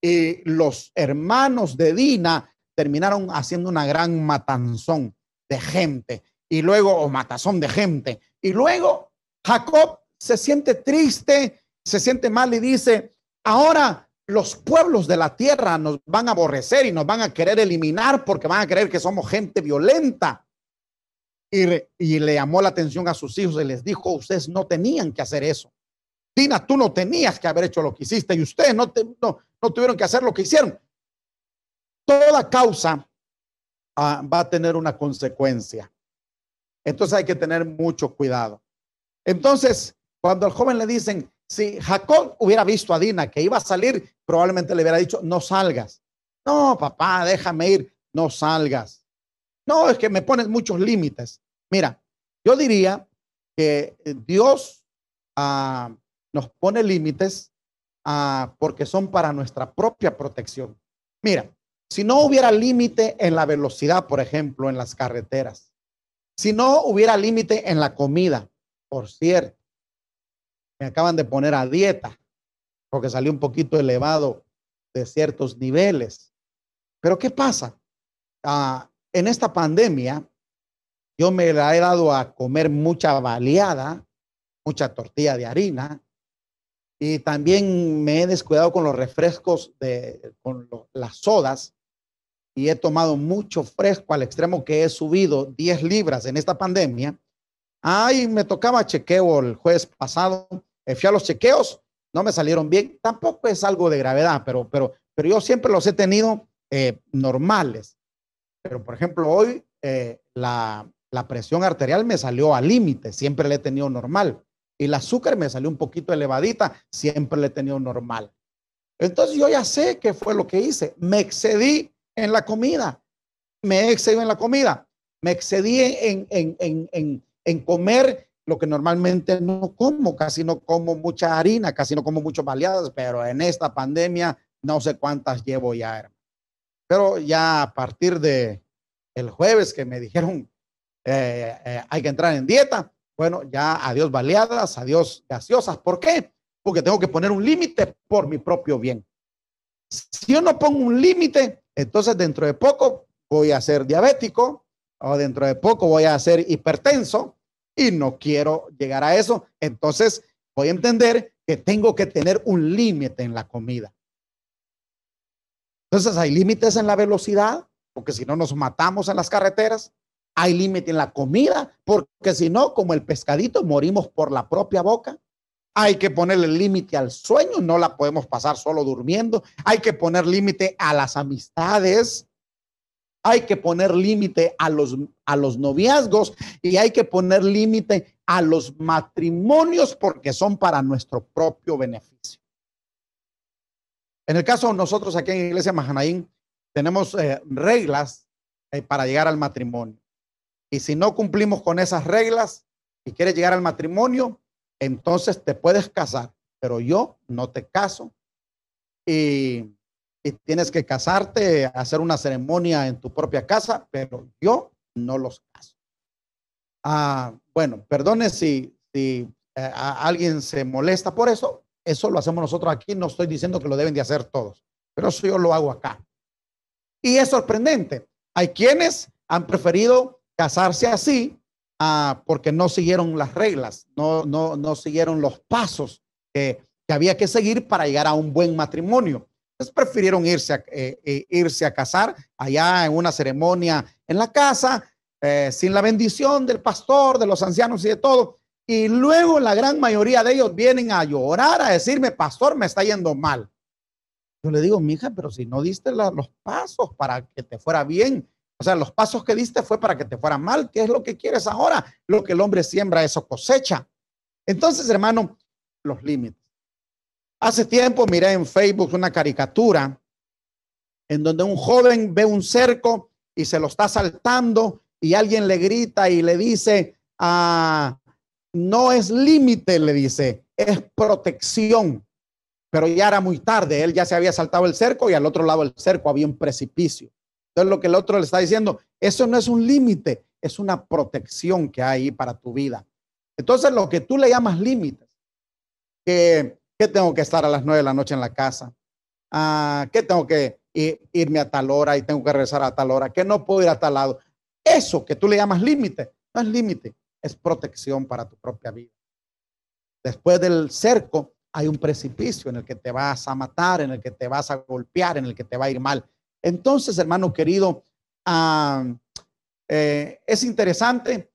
y los hermanos de Dina terminaron haciendo una gran matanzón de gente y luego, o matazón de gente. Y luego Jacob se siente triste, se siente mal y dice, ahora los pueblos de la tierra nos van a aborrecer y nos van a querer eliminar porque van a creer que somos gente violenta. Y, le llamó la atención a sus hijos y les dijo, ustedes no tenían que hacer eso. Tina, tú no tenías que haber hecho lo que hiciste y ustedes no, no, tuvieron que hacer lo que hicieron. Toda causa ah, va a tener una consecuencia. Entonces hay que tener mucho cuidado. Entonces, cuando al joven le dicen, si Jacob hubiera visto a Dina que iba a salir, probablemente le hubiera dicho, no salgas. No, papá, déjame ir, no salgas. No, es que me pones muchos límites. Mira, yo diría que Dios ah, nos pone límites ah, porque son para nuestra propia protección. Mira, si no hubiera límite en la velocidad, por ejemplo, en las carreteras, si no hubiera límite en la comida, por cierto, me acaban de poner a dieta porque salió un poquito elevado de ciertos niveles. Pero ¿qué pasa? Ah, en esta pandemia, yo me la he dado a comer mucha baleada, mucha tortilla de harina, y también me he descuidado con los refrescos, de, con las sodas, y he tomado mucho fresco al extremo que he subido 10 libras en esta pandemia. Ay, me tocaba chequeo el jueves pasado, fui a los chequeos, no me salieron bien. Tampoco es algo de gravedad, pero, pero, pero yo siempre los he tenido eh, normales. Pero, por ejemplo, hoy eh, la, la presión arterial me salió al límite, siempre la he tenido normal. Y el azúcar me salió un poquito elevadita, siempre la he tenido normal. Entonces yo ya sé qué fue lo que hice. Me excedí en la comida. Me excedí en la comida. Me excedí en, en, en, en, comer lo que normalmente no como. Casi no como mucha harina, casi no como muchos baleadas, pero en esta pandemia no sé cuántas llevo ya, hermano. Pero ya a partir de el jueves que me dijeron eh, eh, hay que entrar en dieta, bueno, ya adiós baleadas, adiós gaseosas. ¿Por qué? Porque tengo que poner un límite por mi propio bien. Si yo no pongo un límite, entonces dentro de poco voy a ser diabético o dentro de poco voy a ser hipertenso y no quiero llegar a eso. Entonces voy a entender que tengo que tener un límite en la comida. Entonces hay límites en la velocidad, porque si no nos matamos en las carreteras. Hay límite en la comida, porque si no, como el pescadito, morimos por la propia boca. Hay que ponerle límite al sueño, no la podemos pasar solo durmiendo. Hay que poner límite a las amistades. Hay que poner límite a los, a los noviazgos y hay que poner límite a los matrimonios porque son para nuestro propio beneficio. En el caso de nosotros aquí en Iglesia Mahanaín, tenemos eh, reglas eh, para llegar al matrimonio. Y si no cumplimos con esas reglas y quieres llegar al matrimonio, entonces te puedes casar, pero yo no te caso y, tienes que casarte, hacer una ceremonia en tu propia casa, pero yo no los caso. Ah, bueno, perdone si, eh, alguien se molesta por eso, eso lo hacemos nosotros aquí, no estoy diciendo que lo deben de hacer todos, pero eso yo lo hago acá. Y es sorprendente, hay quienes han preferido casarse así Ah, porque no siguieron las reglas, no, no, no siguieron los pasos que, había que seguir para llegar a un buen matrimonio. Entonces prefirieron irse a, eh, eh, irse a casar allá en una ceremonia en la casa, eh, sin la bendición del pastor, de los ancianos y de todo. Y luego la gran mayoría de ellos vienen a llorar, a decirme, pastor, me está yendo mal. Yo le digo, mija, pero si no diste los pasos para que te fuera bien, o sea, los pasos que diste fue para que te fuera mal. ¿Qué es lo que quieres ahora? Lo que el hombre siembra, eso cosecha. Entonces, hermano, los límites. Hace tiempo miré en Facebook una caricatura en donde un joven ve un cerco y se lo está saltando y alguien le grita y le dice, ah, no es límite, le dice, es protección. Pero ya era muy tarde, él ya se había saltado el cerco y al otro lado del cerco había un precipicio. Entonces lo que el otro le está diciendo, eso no es un límite, es una protección que hay para tu vida. Entonces lo que tú le llamas límites, que, tengo que estar a las nueve de la noche en la casa, ah, que tengo que irme a tal hora y tengo que regresar a tal hora, que no puedo ir a tal lado. Eso que tú le llamas límite, no es límite, es protección para tu propia vida. Después del cerco hay un precipicio en el que te vas a matar, en el que te vas a golpear, en el que te va a ir mal. Entonces, hermano querido, ah, eh, es interesante,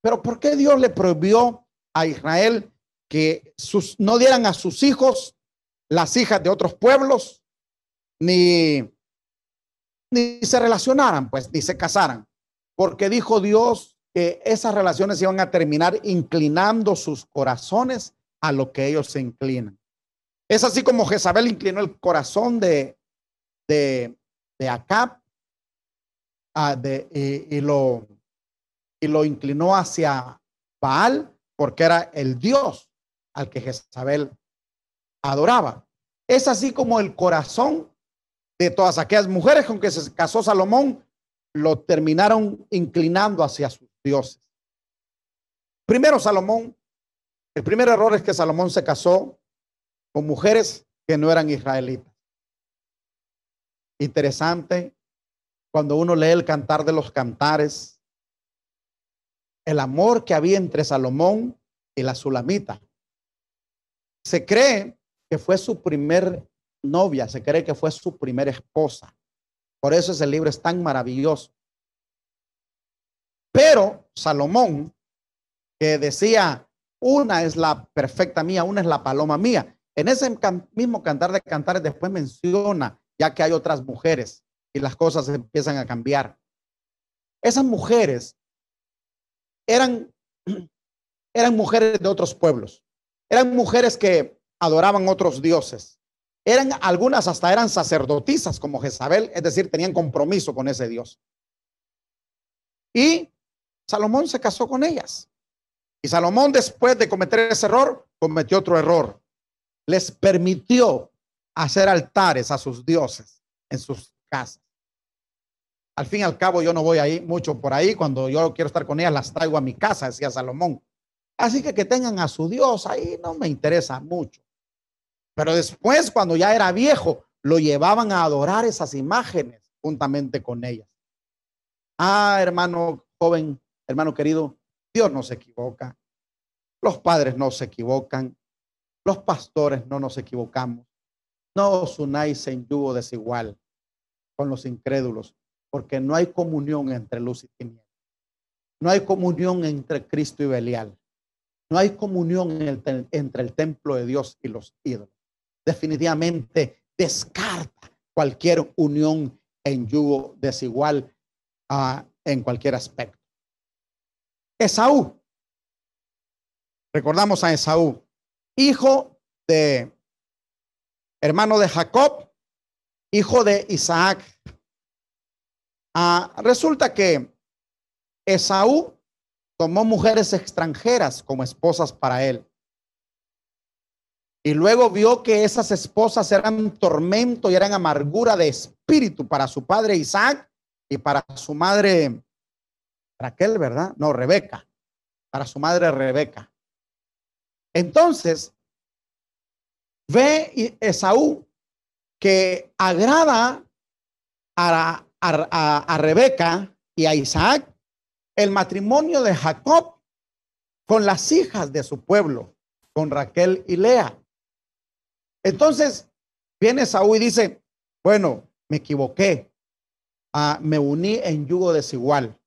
pero ¿por qué Dios le prohibió a Israel que sus, no dieran a sus hijos las hijas de otros pueblos, ni, ni se relacionaran, pues, ni se casaran? Porque dijo Dios que esas relaciones iban a terminar inclinando sus corazones a lo que ellos se inclinan. Es así como Jezabel inclinó el corazón de, de, de Acab ah, y, lo, y lo inclinó hacia Baal porque era el Dios al que Jezabel adoraba. Es así como el corazón de todas aquellas mujeres con que se casó Salomón lo terminaron inclinando hacia sus dioses. Primero Salomón, el primer error es que Salomón se casó con mujeres que no eran israelitas interesante cuando uno lee el cantar de los cantares, el amor que había entre Salomón y la Sulamita. Se cree que fue su primer novia, se cree que fue su primera esposa, Por eso ese libro es tan maravilloso. Pero Salomón, que decía, una es la perfecta mía, una es la paloma mía. En ese mismo cantar de cantares después menciona, ya que hay otras mujeres y las cosas empiezan a cambiar. Esas mujeres eran, [CLEARS THROAT] eran mujeres de otros pueblos, eran mujeres que adoraban otros dioses. Eran algunas hasta eran sacerdotisas como Jezabel, es decir, tenían compromiso con ese Dios. Y Salomón se casó con ellas. Y Salomón después de cometer ese error, cometió otro error. Les permitió hacer altares a sus dioses en sus casas. Al fin y al cabo, yo no voy ahí mucho por ahí. Cuando yo quiero estar con ellas, las traigo a mi casa, decía Salomón. Así que que tengan a su Dios ahí no me interesa mucho. Pero después, cuando ya era viejo, lo llevaban a adorar esas imágenes juntamente con ellas. Ah, hermano joven, hermano querido, Dios no se equivoca. Los padres no se equivocan. Los pastores no nos equivocamos. No os unáis en yugo desigual con los incrédulos, porque no hay comunión entre luz y tinieblas. No hay comunión entre Cristo y Belial. No hay comunión entre el templo de Dios y los ídolos. Definitivamente descarta cualquier unión en yugo desigual uh, en cualquier aspecto. Esaú. Recordamos a Esaú, hijo de hermano de Jacob, hijo de Isaac. Ah, resulta que Esaú tomó mujeres extranjeras como esposas para él. Y luego vio que esas esposas eran tormento y eran amargura de espíritu para su padre Isaac y para su madre Raquel, ¿verdad? No, Rebeca, para su madre Rebeca. Entonces, ve Esaú que agrada a, a, Rebeca y a Isaac el matrimonio de Jacob con las hijas de su pueblo, con Raquel y Lea. Entonces, viene Esaú y dice, bueno, me equivoqué, ah, me uní en yugo desigual.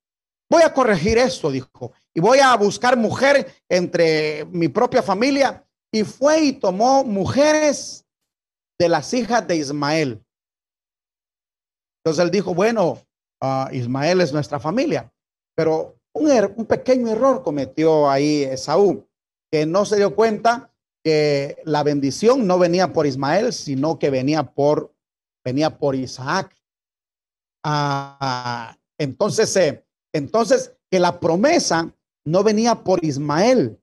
Voy a corregir esto, dijo, y voy a buscar mujer entre mi propia familia. Y fue y tomó mujeres de las hijas de Ismael. Entonces él dijo, bueno, uh, Ismael es nuestra familia, pero un, er, un pequeño error cometió ahí Esaú, que no se dio cuenta que la bendición no venía por Ismael, sino que venía por, venía por Isaac. Ah, entonces, eh, entonces, que la promesa no venía por Ismael,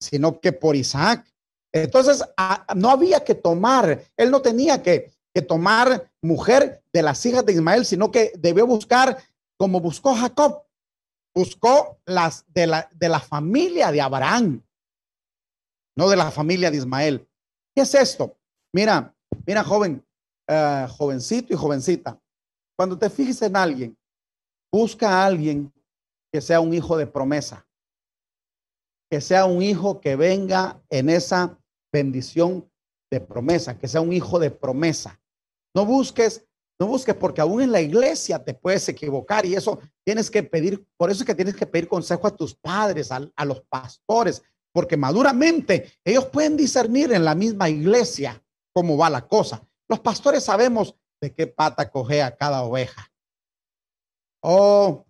sino que por Isaac. Entonces, no había que tomar, él no tenía que, que, tomar mujer de las hijas de Ismael, sino que debió buscar como buscó Jacob, buscó las de la, de la familia de Abraham, no de la familia de Ismael. ¿Qué es esto? Mira, mira, joven, eh, jovencito y jovencita, cuando te fijes en alguien Busca a alguien que sea un hijo de promesa, que sea un hijo que venga en esa bendición de promesa, que sea un hijo de promesa. No busques, no busques porque aún en la iglesia te puedes equivocar y eso tienes que pedir, por eso es que tienes que pedir consejo a tus padres, a, a los pastores, porque maduramente ellos pueden discernir en la misma iglesia cómo va la cosa. Los pastores sabemos de qué pata coge a cada oveja. Oh,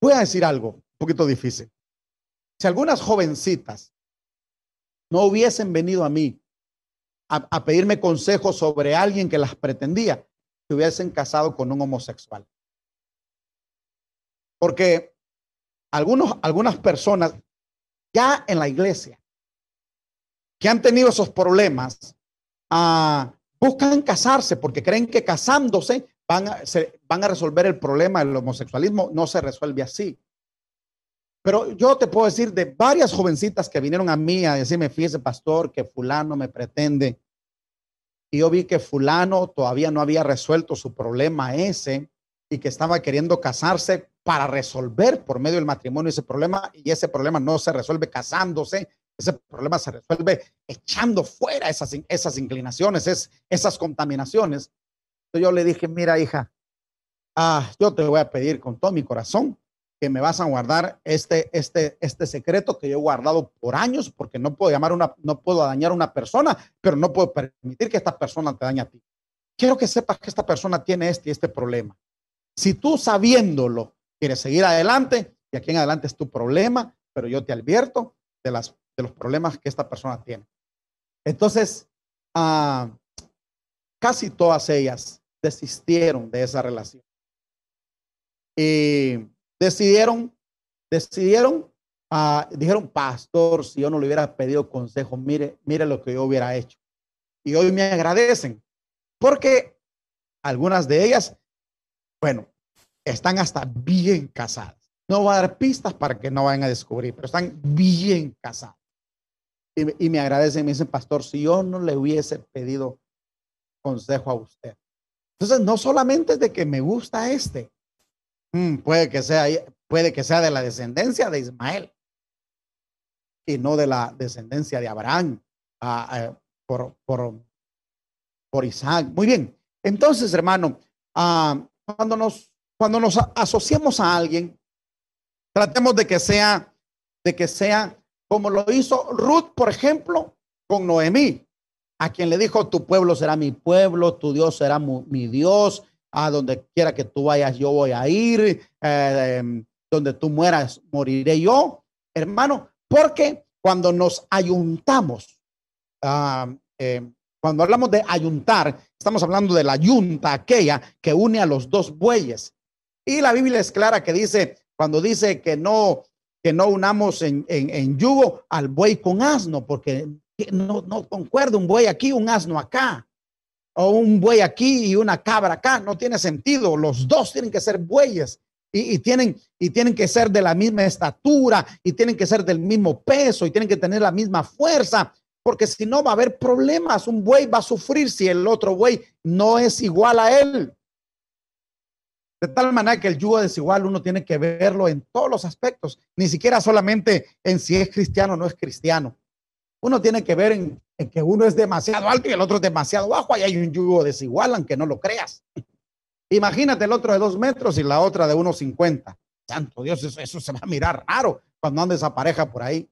voy a decir algo un poquito difícil. Si algunas jovencitas no hubiesen venido a mí a, pedirme consejos sobre alguien que las pretendía, se hubiesen casado con un homosexual. Porque algunos, algunas personas ya en la iglesia que han tenido esos problemas ah, buscan casarse porque creen que casándose van a, se, van a resolver el problema del homosexualismo, no se resuelve así. Pero yo te puedo decir de varias jovencitas que vinieron a mí a decirme, fíjese, pastor, que fulano me pretende. Y yo vi que fulano todavía no había resuelto su problema ese y que estaba queriendo casarse para resolver por medio del matrimonio ese problema y ese problema no se resuelve casándose, ese problema se resuelve echando fuera esas, esas inclinaciones, es, esas contaminaciones. yo le dije, mira hija, ah, yo te voy a pedir con todo mi corazón que me vas a guardar este, este, este secreto que yo he guardado por años, porque no puedo llamar una, no puedo dañar a una persona, pero no puedo permitir que esta persona te dañe a ti. Quiero que sepas que esta persona tiene este este problema. Si tú sabiéndolo quieres seguir adelante, y aquí en adelante es tu problema, pero yo te advierto de, las, de los problemas que esta persona tiene. Entonces, ah, casi todas ellas desistieron de esa relación. Y decidieron, decidieron, uh, dijeron, pastor, si yo no le hubiera pedido consejo, mire, mire lo que yo hubiera hecho. Y hoy me agradecen, porque algunas de ellas, bueno, están hasta bien casadas. No voy a dar pistas para que no vayan a descubrir, pero están bien casadas. Y, y me agradecen, me dicen, pastor, si yo no le hubiese pedido consejo a usted. Entonces, no solamente es de que me gusta este, Mm, puede, que sea, puede que sea de la descendencia de Ismael y no de la descendencia de Abraham ah, eh, por, por, por, Isaac. Muy bien. Entonces, hermano, ah, cuando, nos, cuando nos asociamos a alguien, tratemos de que sea, de que sea como lo hizo Ruth, por ejemplo, con Noemí, a quien le dijo, tu pueblo será mi pueblo, tu Dios será mi Dios, a donde quiera que tú vayas, yo voy a ir, eh, em, donde tú mueras, moriré yo, hermano, porque cuando nos ayuntamos, ah, em, cuando hablamos de ayuntar, estamos hablando de la yunta aquella que une a los dos bueyes. Y la Biblia es clara que dice, cuando dice que no, que no unamos en, en, yugo al buey con asno, porque no, no concuerda un buey aquí, un asno acá o un buey aquí y una cabra acá. No tiene sentido. Los dos tienen que ser bueyes y, tienen, y tienen que ser de la misma estatura y tienen que ser del mismo peso y tienen que tener la misma fuerza. Porque si no va a haber problemas, un buey va a sufrir si el otro buey no es igual a él. De tal manera que el yugo desigual uno tiene que verlo en todos los aspectos, ni siquiera solamente en si es cristiano o no es cristiano. Uno tiene que ver en en que uno es demasiado alto y el otro es demasiado bajo, ahí hay un yugo desigual, aunque no lo creas. [LAUGHS] Imagínate el otro de dos metros y la otra de unos cincuenta. Santo Dios, eso, se va a mirar raro cuando anda esa pareja por ahí.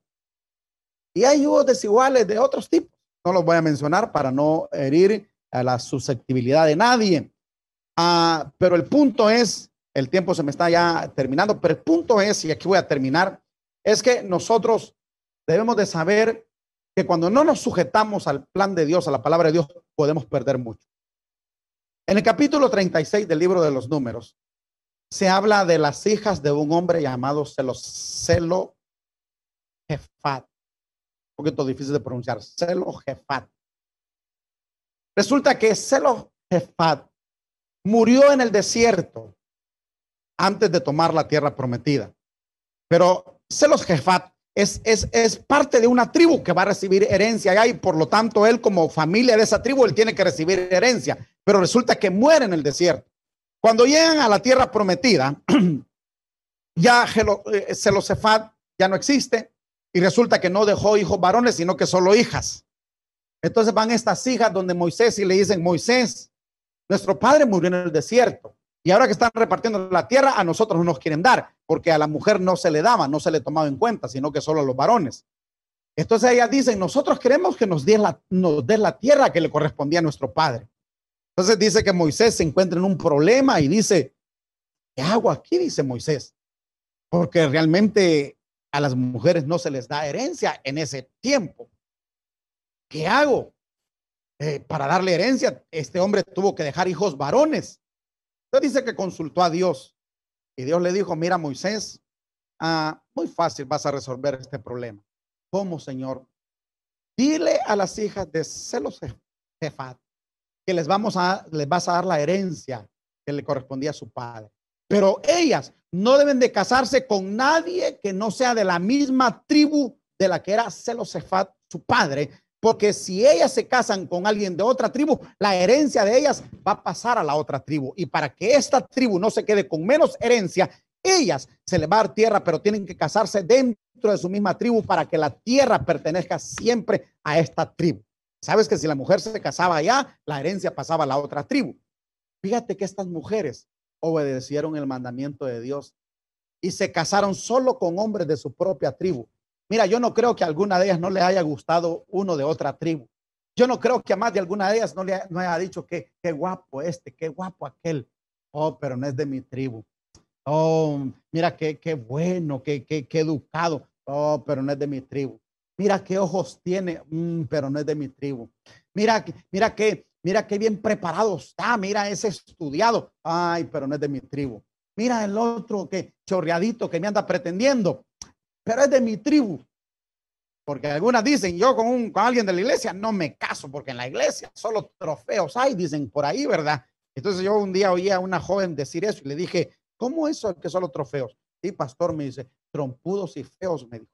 Y hay yugos desiguales de otros tipos. No los voy a mencionar para no herir a la susceptibilidad de nadie. Ah, pero el punto es, el tiempo se me está ya terminando, pero el punto es, y aquí voy a terminar, es que nosotros debemos de saber que cuando no nos sujetamos al plan de Dios, a la palabra de Dios, podemos perder mucho. En el capítulo 36 del libro de los números, se habla de las hijas de un hombre llamado Celo, Jefat. Un poquito difícil de pronunciar. Celo Jefat. Resulta que Celo Jefat murió en el desierto antes de tomar la tierra prometida. Pero Celos Jefat es, es, parte de una tribu que va a recibir herencia y por lo tanto él como familia de esa tribu, él tiene que recibir herencia, pero resulta que muere en el desierto. Cuando llegan a la tierra prometida, [CLEARS THROAT] ya eh, ya no existe y resulta que no dejó hijos varones, sino que solo hijas. Entonces van estas hijas donde Moisés y le dicen, Moisés, nuestro padre murió en el desierto y ahora que están repartiendo la tierra, a nosotros no nos quieren dar, porque a la mujer no se le daba, no se le tomaba en cuenta, sino que solo a los varones. Entonces ellas dicen, nosotros queremos que nos dé la, nos la tierra que le correspondía a nuestro padre. Entonces dice que Moisés se encuentra en un problema y dice, ¿qué hago aquí? Dice Moisés, porque realmente a las mujeres no se les da herencia en ese tiempo. ¿Qué hago? Eh, para darle herencia, este hombre tuvo que dejar hijos varones. Entonces dice que consultó a Dios y Dios le dijo, mira Moisés, ah, muy fácil vas a resolver este problema. ¿Cómo, Señor? Dile a las hijas de Celos Jefat que les, vamos a, les vas a dar la herencia que le correspondía a su padre. Pero ellas no deben de casarse con nadie que no sea de la misma tribu de la que era Celosefat, su padre, porque si ellas se casan con alguien de otra tribu, la herencia de ellas va a pasar a la otra tribu. Y para que esta tribu no se quede con menos herencia, ellas se le va a dar tierra, pero tienen que casarse dentro de su misma tribu para que la tierra pertenezca siempre a esta tribu. Sabes que si la mujer se casaba allá, la herencia pasaba a la otra tribu. Fíjate que estas mujeres obedecieron el mandamiento de Dios y se casaron solo con hombres de su propia tribu. Mira, yo no creo que a alguna de ellas no le haya gustado uno de otra tribu. Yo no creo que a más de alguna de ellas no le haya dicho que qué guapo este, qué guapo aquel. Oh, pero no es de mi tribu. Oh, mira qué, qué bueno, qué, qué, qué educado. Oh, pero no es de mi tribu. Mira qué ojos tiene, mm, pero no es de mi tribu. Mira, mira qué, mira qué bien preparado está. Mira, es estudiado. Ay, pero no es de mi tribu. Mira el otro que chorreadito que me anda pretendiendo, pero es de mi tribu. Porque algunas dicen, yo con, un, con alguien de la iglesia no me caso, porque en la iglesia solo trofeos hay, dicen por ahí, ¿verdad? Entonces yo un día oí a una joven decir eso y le dije, ¿cómo eso que solo trofeos? Y pastor me dice, trompudos y feos, me dijo.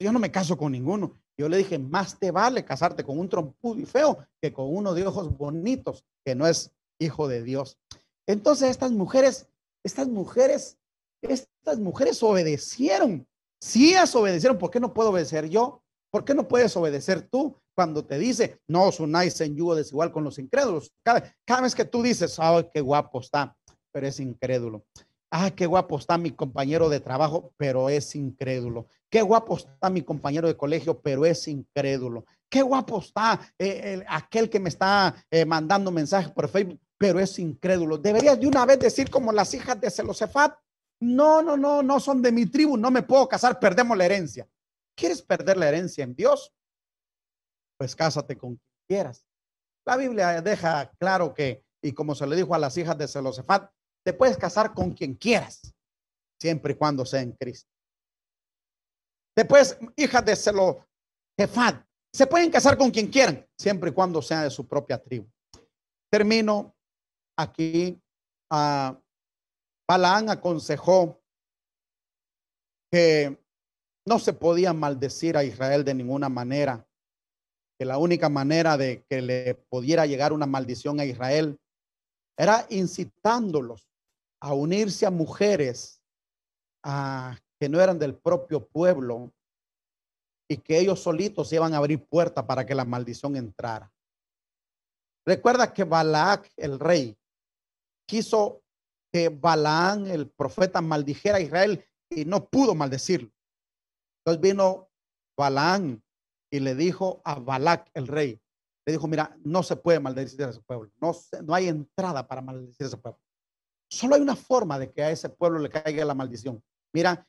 Yo no me caso con ninguno. Yo le dije, más te vale casarte con un trompudo y feo que con uno de ojos bonitos, que no es hijo de Dios. Entonces estas mujeres, estas mujeres, estas mujeres obedecieron si ellas obedecieron, ¿por qué no puedo obedecer yo? ¿Por qué no puedes obedecer tú cuando te dice, no os unáis en yugo desigual con los incrédulos? Cada, vez que tú dices, ay, qué guapo está, pero es incrédulo. Ah, qué guapo está mi compañero de trabajo, pero es incrédulo. Qué guapo está mi compañero de colegio, pero es incrédulo. Qué guapo está eh, aquel que me está eh, mandando mensajes por Facebook, pero es incrédulo. Deberías de una vez decir como las hijas de Celosefat, no, no, no, no son de mi tribu, no me puedo casar, perdemos la herencia. ¿Quieres perder la herencia en Dios? Pues cásate con quien quieras. La Biblia deja claro que, y como se le dijo a las hijas de Zelosefat, te puedes casar con quien quieras, siempre y cuando sea en Cristo. Después, hijas de Zelosefat, se pueden casar con quien quieran, siempre y cuando sea de su propia tribu. Termino aquí. a Balaán aconsejó que no se podía maldecir a Israel de ninguna manera, que la única manera de que le pudiera llegar una maldición a Israel era incitándolos a unirse a mujeres que no eran del propio pueblo y que ellos solitos iban a abrir puerta para que la maldición entrara. Recuerda que Balac, el rey, quiso que Balaán, el profeta, maldijera a Israel y no pudo maldecirlo. Entonces vino Balaán y le dijo a Balac, el rey, le dijo, mira, no se puede maldecir a ese pueblo, no, no hay entrada para maldecir a ese pueblo. Solo hay una forma de que a ese pueblo le caiga la maldición. Mira,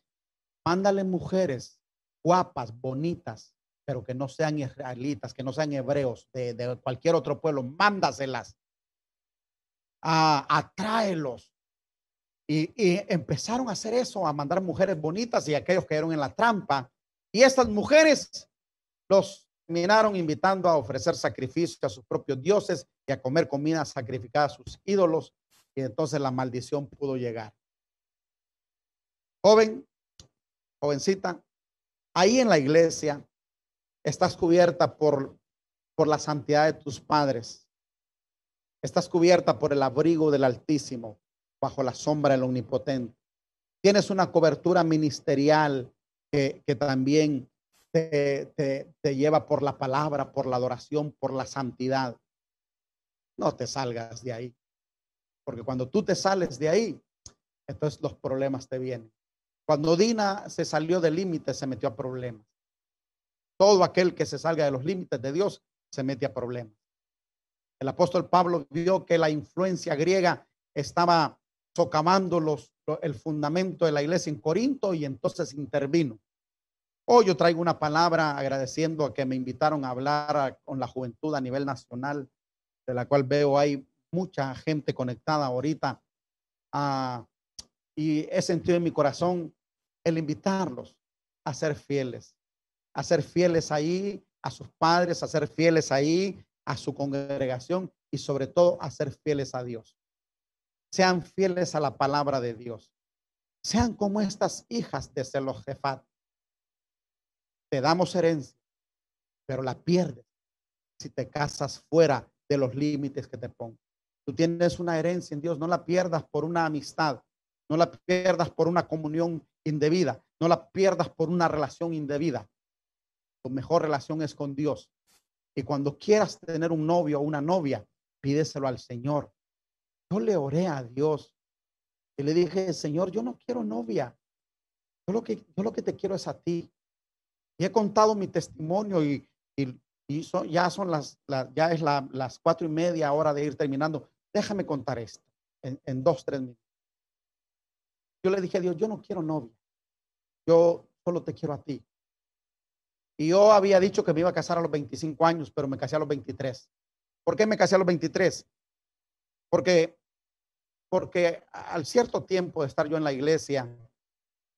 mándale mujeres guapas, bonitas, pero que no sean israelitas, que no sean hebreos de, cualquier otro pueblo, mándaselas. Ah, atráelos y, empezaron a hacer eso, a mandar mujeres bonitas y aquellos que cayeron en la trampa. Y estas mujeres los terminaron invitando a ofrecer sacrificios a sus propios dioses y a comer comida sacrificada a sus ídolos. Y entonces la maldición pudo llegar. Joven, jovencita, ahí en la iglesia estás cubierta por, por la santidad de tus padres. Estás cubierta por el abrigo del Altísimo bajo la sombra del Omnipotente. Tienes una cobertura ministerial que, también te, te, lleva por la palabra, por la adoración, por la santidad. No te salgas de ahí. Porque cuando tú te sales de ahí, entonces los problemas te vienen. Cuando Dina se salió del límite, se metió a problemas. Todo aquel que se salga de los límites de Dios se mete a problemas. El apóstol Pablo vio que la influencia griega estaba socavando los, el fundamento de la iglesia en Corinto y entonces intervino. Hoy yo traigo una palabra agradeciendo a que me invitaron a hablar con la juventud a nivel nacional, de la cual veo hay mucha gente conectada ahorita. Ah, y he sentido en mi corazón el invitarlos a ser fieles, a ser fieles ahí a sus padres, a ser fieles ahí a su congregación y sobre todo a ser fieles a Dios sean fieles a la palabra de Dios. Sean como estas hijas de Zelojefat. Te damos herencia, pero la pierdes si te casas fuera de los límites que te pongo. Tú tienes una herencia en Dios, no la pierdas por una amistad, no la pierdas por una comunión indebida, no la pierdas por una relación indebida. Tu mejor relación es con Dios. Y cuando quieras tener un novio o una novia, pídeselo al Señor yo le oré a Dios y le dije, Señor, yo no quiero novia. Yo lo que, yo lo que te quiero es a ti. Y he contado mi testimonio y, y, ya son las, ya es las cuatro y media hora de ir terminando. Déjame contar esto en, en dos, tres minutos. Yo le dije a Dios, yo no quiero novia. Yo solo te quiero a ti. Y yo había dicho que me iba a casar a los 25 años, pero me casé a los 23. ¿Por qué me casé a los 23? Porque, porque al cierto tiempo de estar yo en la iglesia,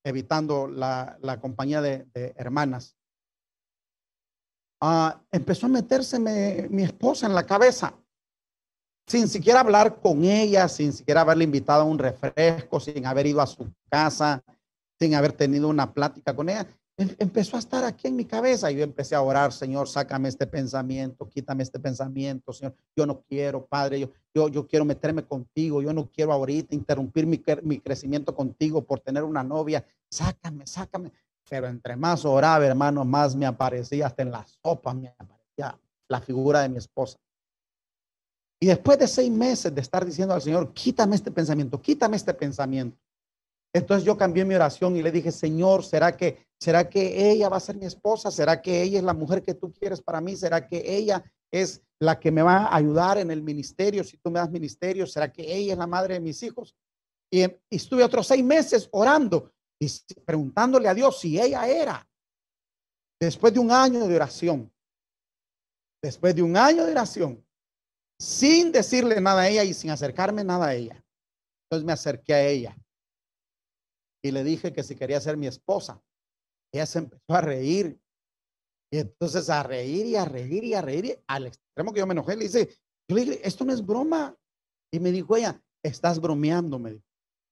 evitando la, compañía de, hermanas, ah, empezó a meterse mi esposa en la cabeza, sin siquiera hablar con ella, sin siquiera haberle invitado a un refresco, sin haber ido a su casa, sin haber tenido una plática con ella. Em, empezó a estar aquí en mi cabeza y yo empecé a orar, Señor, sácame este pensamiento, quítame este pensamiento, Señor. Yo no quiero, Padre, yo, yo, yo quiero meterme contigo, yo no quiero ahorita interrumpir mi, mi crecimiento contigo por tener una novia. Sácame, sácame. Pero entre más oraba, hermano, más me aparecía, hasta en la sopa me aparecía la figura de mi esposa. Y después de seis meses de estar diciendo al Señor, quítame este pensamiento, quítame este pensamiento. Entonces yo cambié mi oración y le dije, Señor, ¿será que, ¿será que ella va a ser mi esposa? ¿Será que ella es la mujer que tú quieres para mí? ¿Será que ella es la que me va a ayudar en el ministerio si tú me das ministerio? ¿Será que ella es la madre de mis hijos? Y, estuve otros seis meses orando y preguntándole a Dios si ella era. Después de un año de oración, después de un año de oración, sin decirle nada a ella y sin acercarme nada a ella. Entonces me acerqué a ella y le dije que si quería ser mi esposa. Ella se empezó a reír. Y entonces a reír y a reír y a reír, al extremo que yo me enojé, le dice, yo le dije, esto no es broma. Y me dijo ella, estás bromeando, me dijo.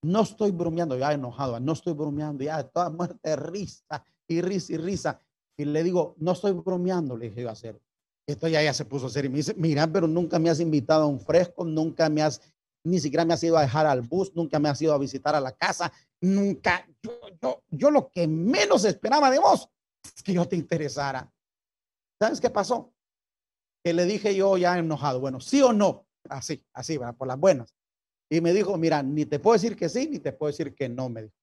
No estoy bromeando, ya enojado, no estoy bromeando, ya toda muerte, risa y risa y risa. Y le digo, no estoy bromeando, le dije yo a hacer. Esto ya, ya se puso a hacer y me dice, mira, pero nunca me has invitado a un fresco, nunca me has, ni siquiera me has ido a dejar al bus, nunca me has ido a visitar a la casa Nunca, yo, yo, lo que menos esperaba de vos es que yo te interesara. ¿Sabes qué pasó? Que le dije yo ya enojado, bueno, sí o no, así, así, por las buenas. Y me dijo, mira, ni te puedo decir que sí, ni te puedo decir que no, me dijo.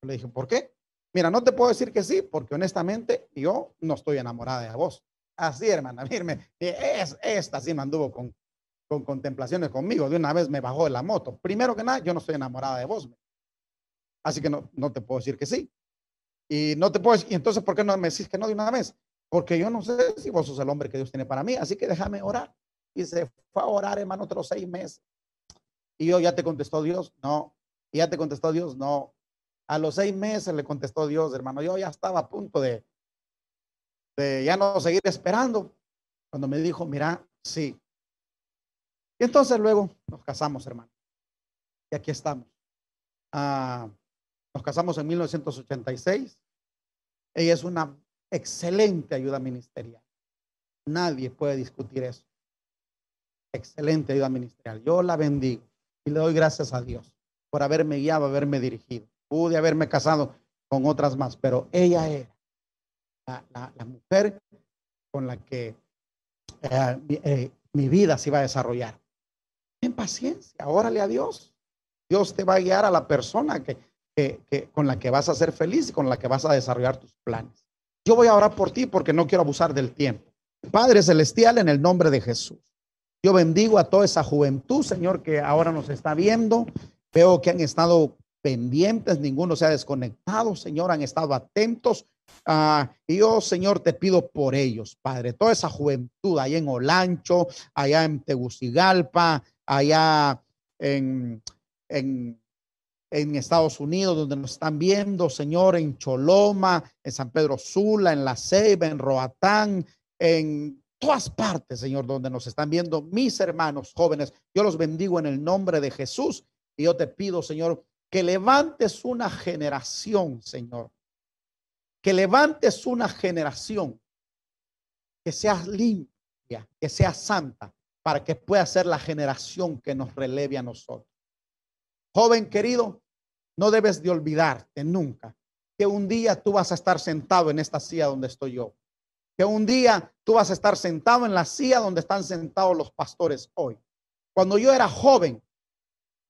Le dije, ¿por qué? Mira, no te puedo decir que sí, porque honestamente yo no estoy enamorada de vos. Así, hermana, [LAUGHS] mírame, es, esta sí me anduvo con, con contemplaciones conmigo. De una vez me bajó de la moto. Primero que nada, yo no estoy enamorada de vos. Así que no, no te puedo decir que sí. Y no te puedo y entonces, ¿por qué no me decís que no de una vez? Porque yo no sé si vos sos el hombre que Dios tiene para mí, así que déjame orar. Y se fue a orar, hermano, otros seis meses. Y yo ya te contestó Dios, no. Y ya te contestó Dios, no. A los seis meses le contestó Dios, hermano. Yo ya estaba a punto de, de ya no seguir esperando. Cuando me dijo, mira, sí. Y entonces luego nos casamos, hermano. Y aquí estamos. Ah, nos casamos en 1986. Ella es una excelente ayuda ministerial. Nadie puede discutir eso. Excelente ayuda ministerial. Yo la bendigo y le doy gracias a Dios por haberme guiado, haberme dirigido. Pude haberme casado con otras más, pero ella era la, mujer con la que eh, eh, mi vida se iba a desarrollar. En paciencia, órale a Dios. Dios te va a guiar a la persona que, con la que vas a ser feliz y con la que vas a desarrollar tus planes. Yo voy a orar por ti porque no quiero abusar del tiempo. Padre Celestial, en el nombre de Jesús. Yo bendigo a toda esa juventud, Señor, que ahora nos está viendo. Veo que han estado pendientes, ninguno se ha desconectado, Señor, han estado atentos. Ah, y yo, Señor, te pido por ellos, Padre, toda esa juventud allá en Olancho, allá en Tegucigalpa, allá en, en en Estados Unidos, donde nos están viendo, Señor, en Choloma, en San Pedro Sula, en La Ceiba, en Roatán, en todas partes, Señor, donde nos están viendo mis hermanos jóvenes. Yo los bendigo en el nombre de Jesús y yo te pido, Señor, que levantes una generación, Señor. Que levantes una generación que sea limpia, que sea santa, para que pueda ser la generación que nos releve a nosotros. Joven querido, no debes de olvidarte nunca que un día tú vas a estar sentado en esta silla donde estoy yo. Que un día tú vas a estar sentado en la silla donde están sentados los pastores hoy. Cuando yo era joven,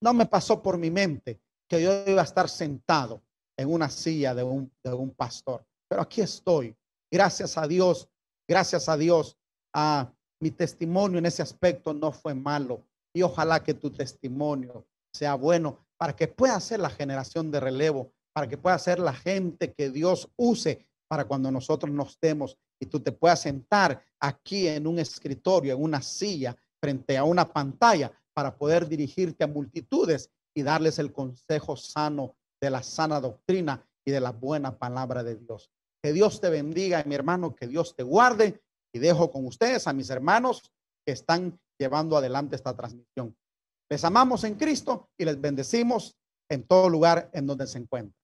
no me pasó por mi mente que yo iba a estar sentado en una silla de un, de un pastor. Pero aquí estoy. Gracias a Dios, gracias a Dios. a mi testimonio en ese aspecto no fue malo. Y ojalá que tu testimonio sea bueno para que pueda ser la generación de relevo, para que pueda ser la gente que Dios use para cuando nosotros nos demos y tú te puedas sentar aquí en un escritorio, en una silla, frente a una pantalla, para poder dirigirte a multitudes y darles el consejo sano de la sana doctrina y de la buena palabra de Dios. Que Dios te bendiga, mi hermano, que Dios te guarde y dejo con ustedes a mis hermanos que están llevando adelante esta transmisión. Les amamos en Cristo y les bendecimos en todo lugar en donde se encuentren.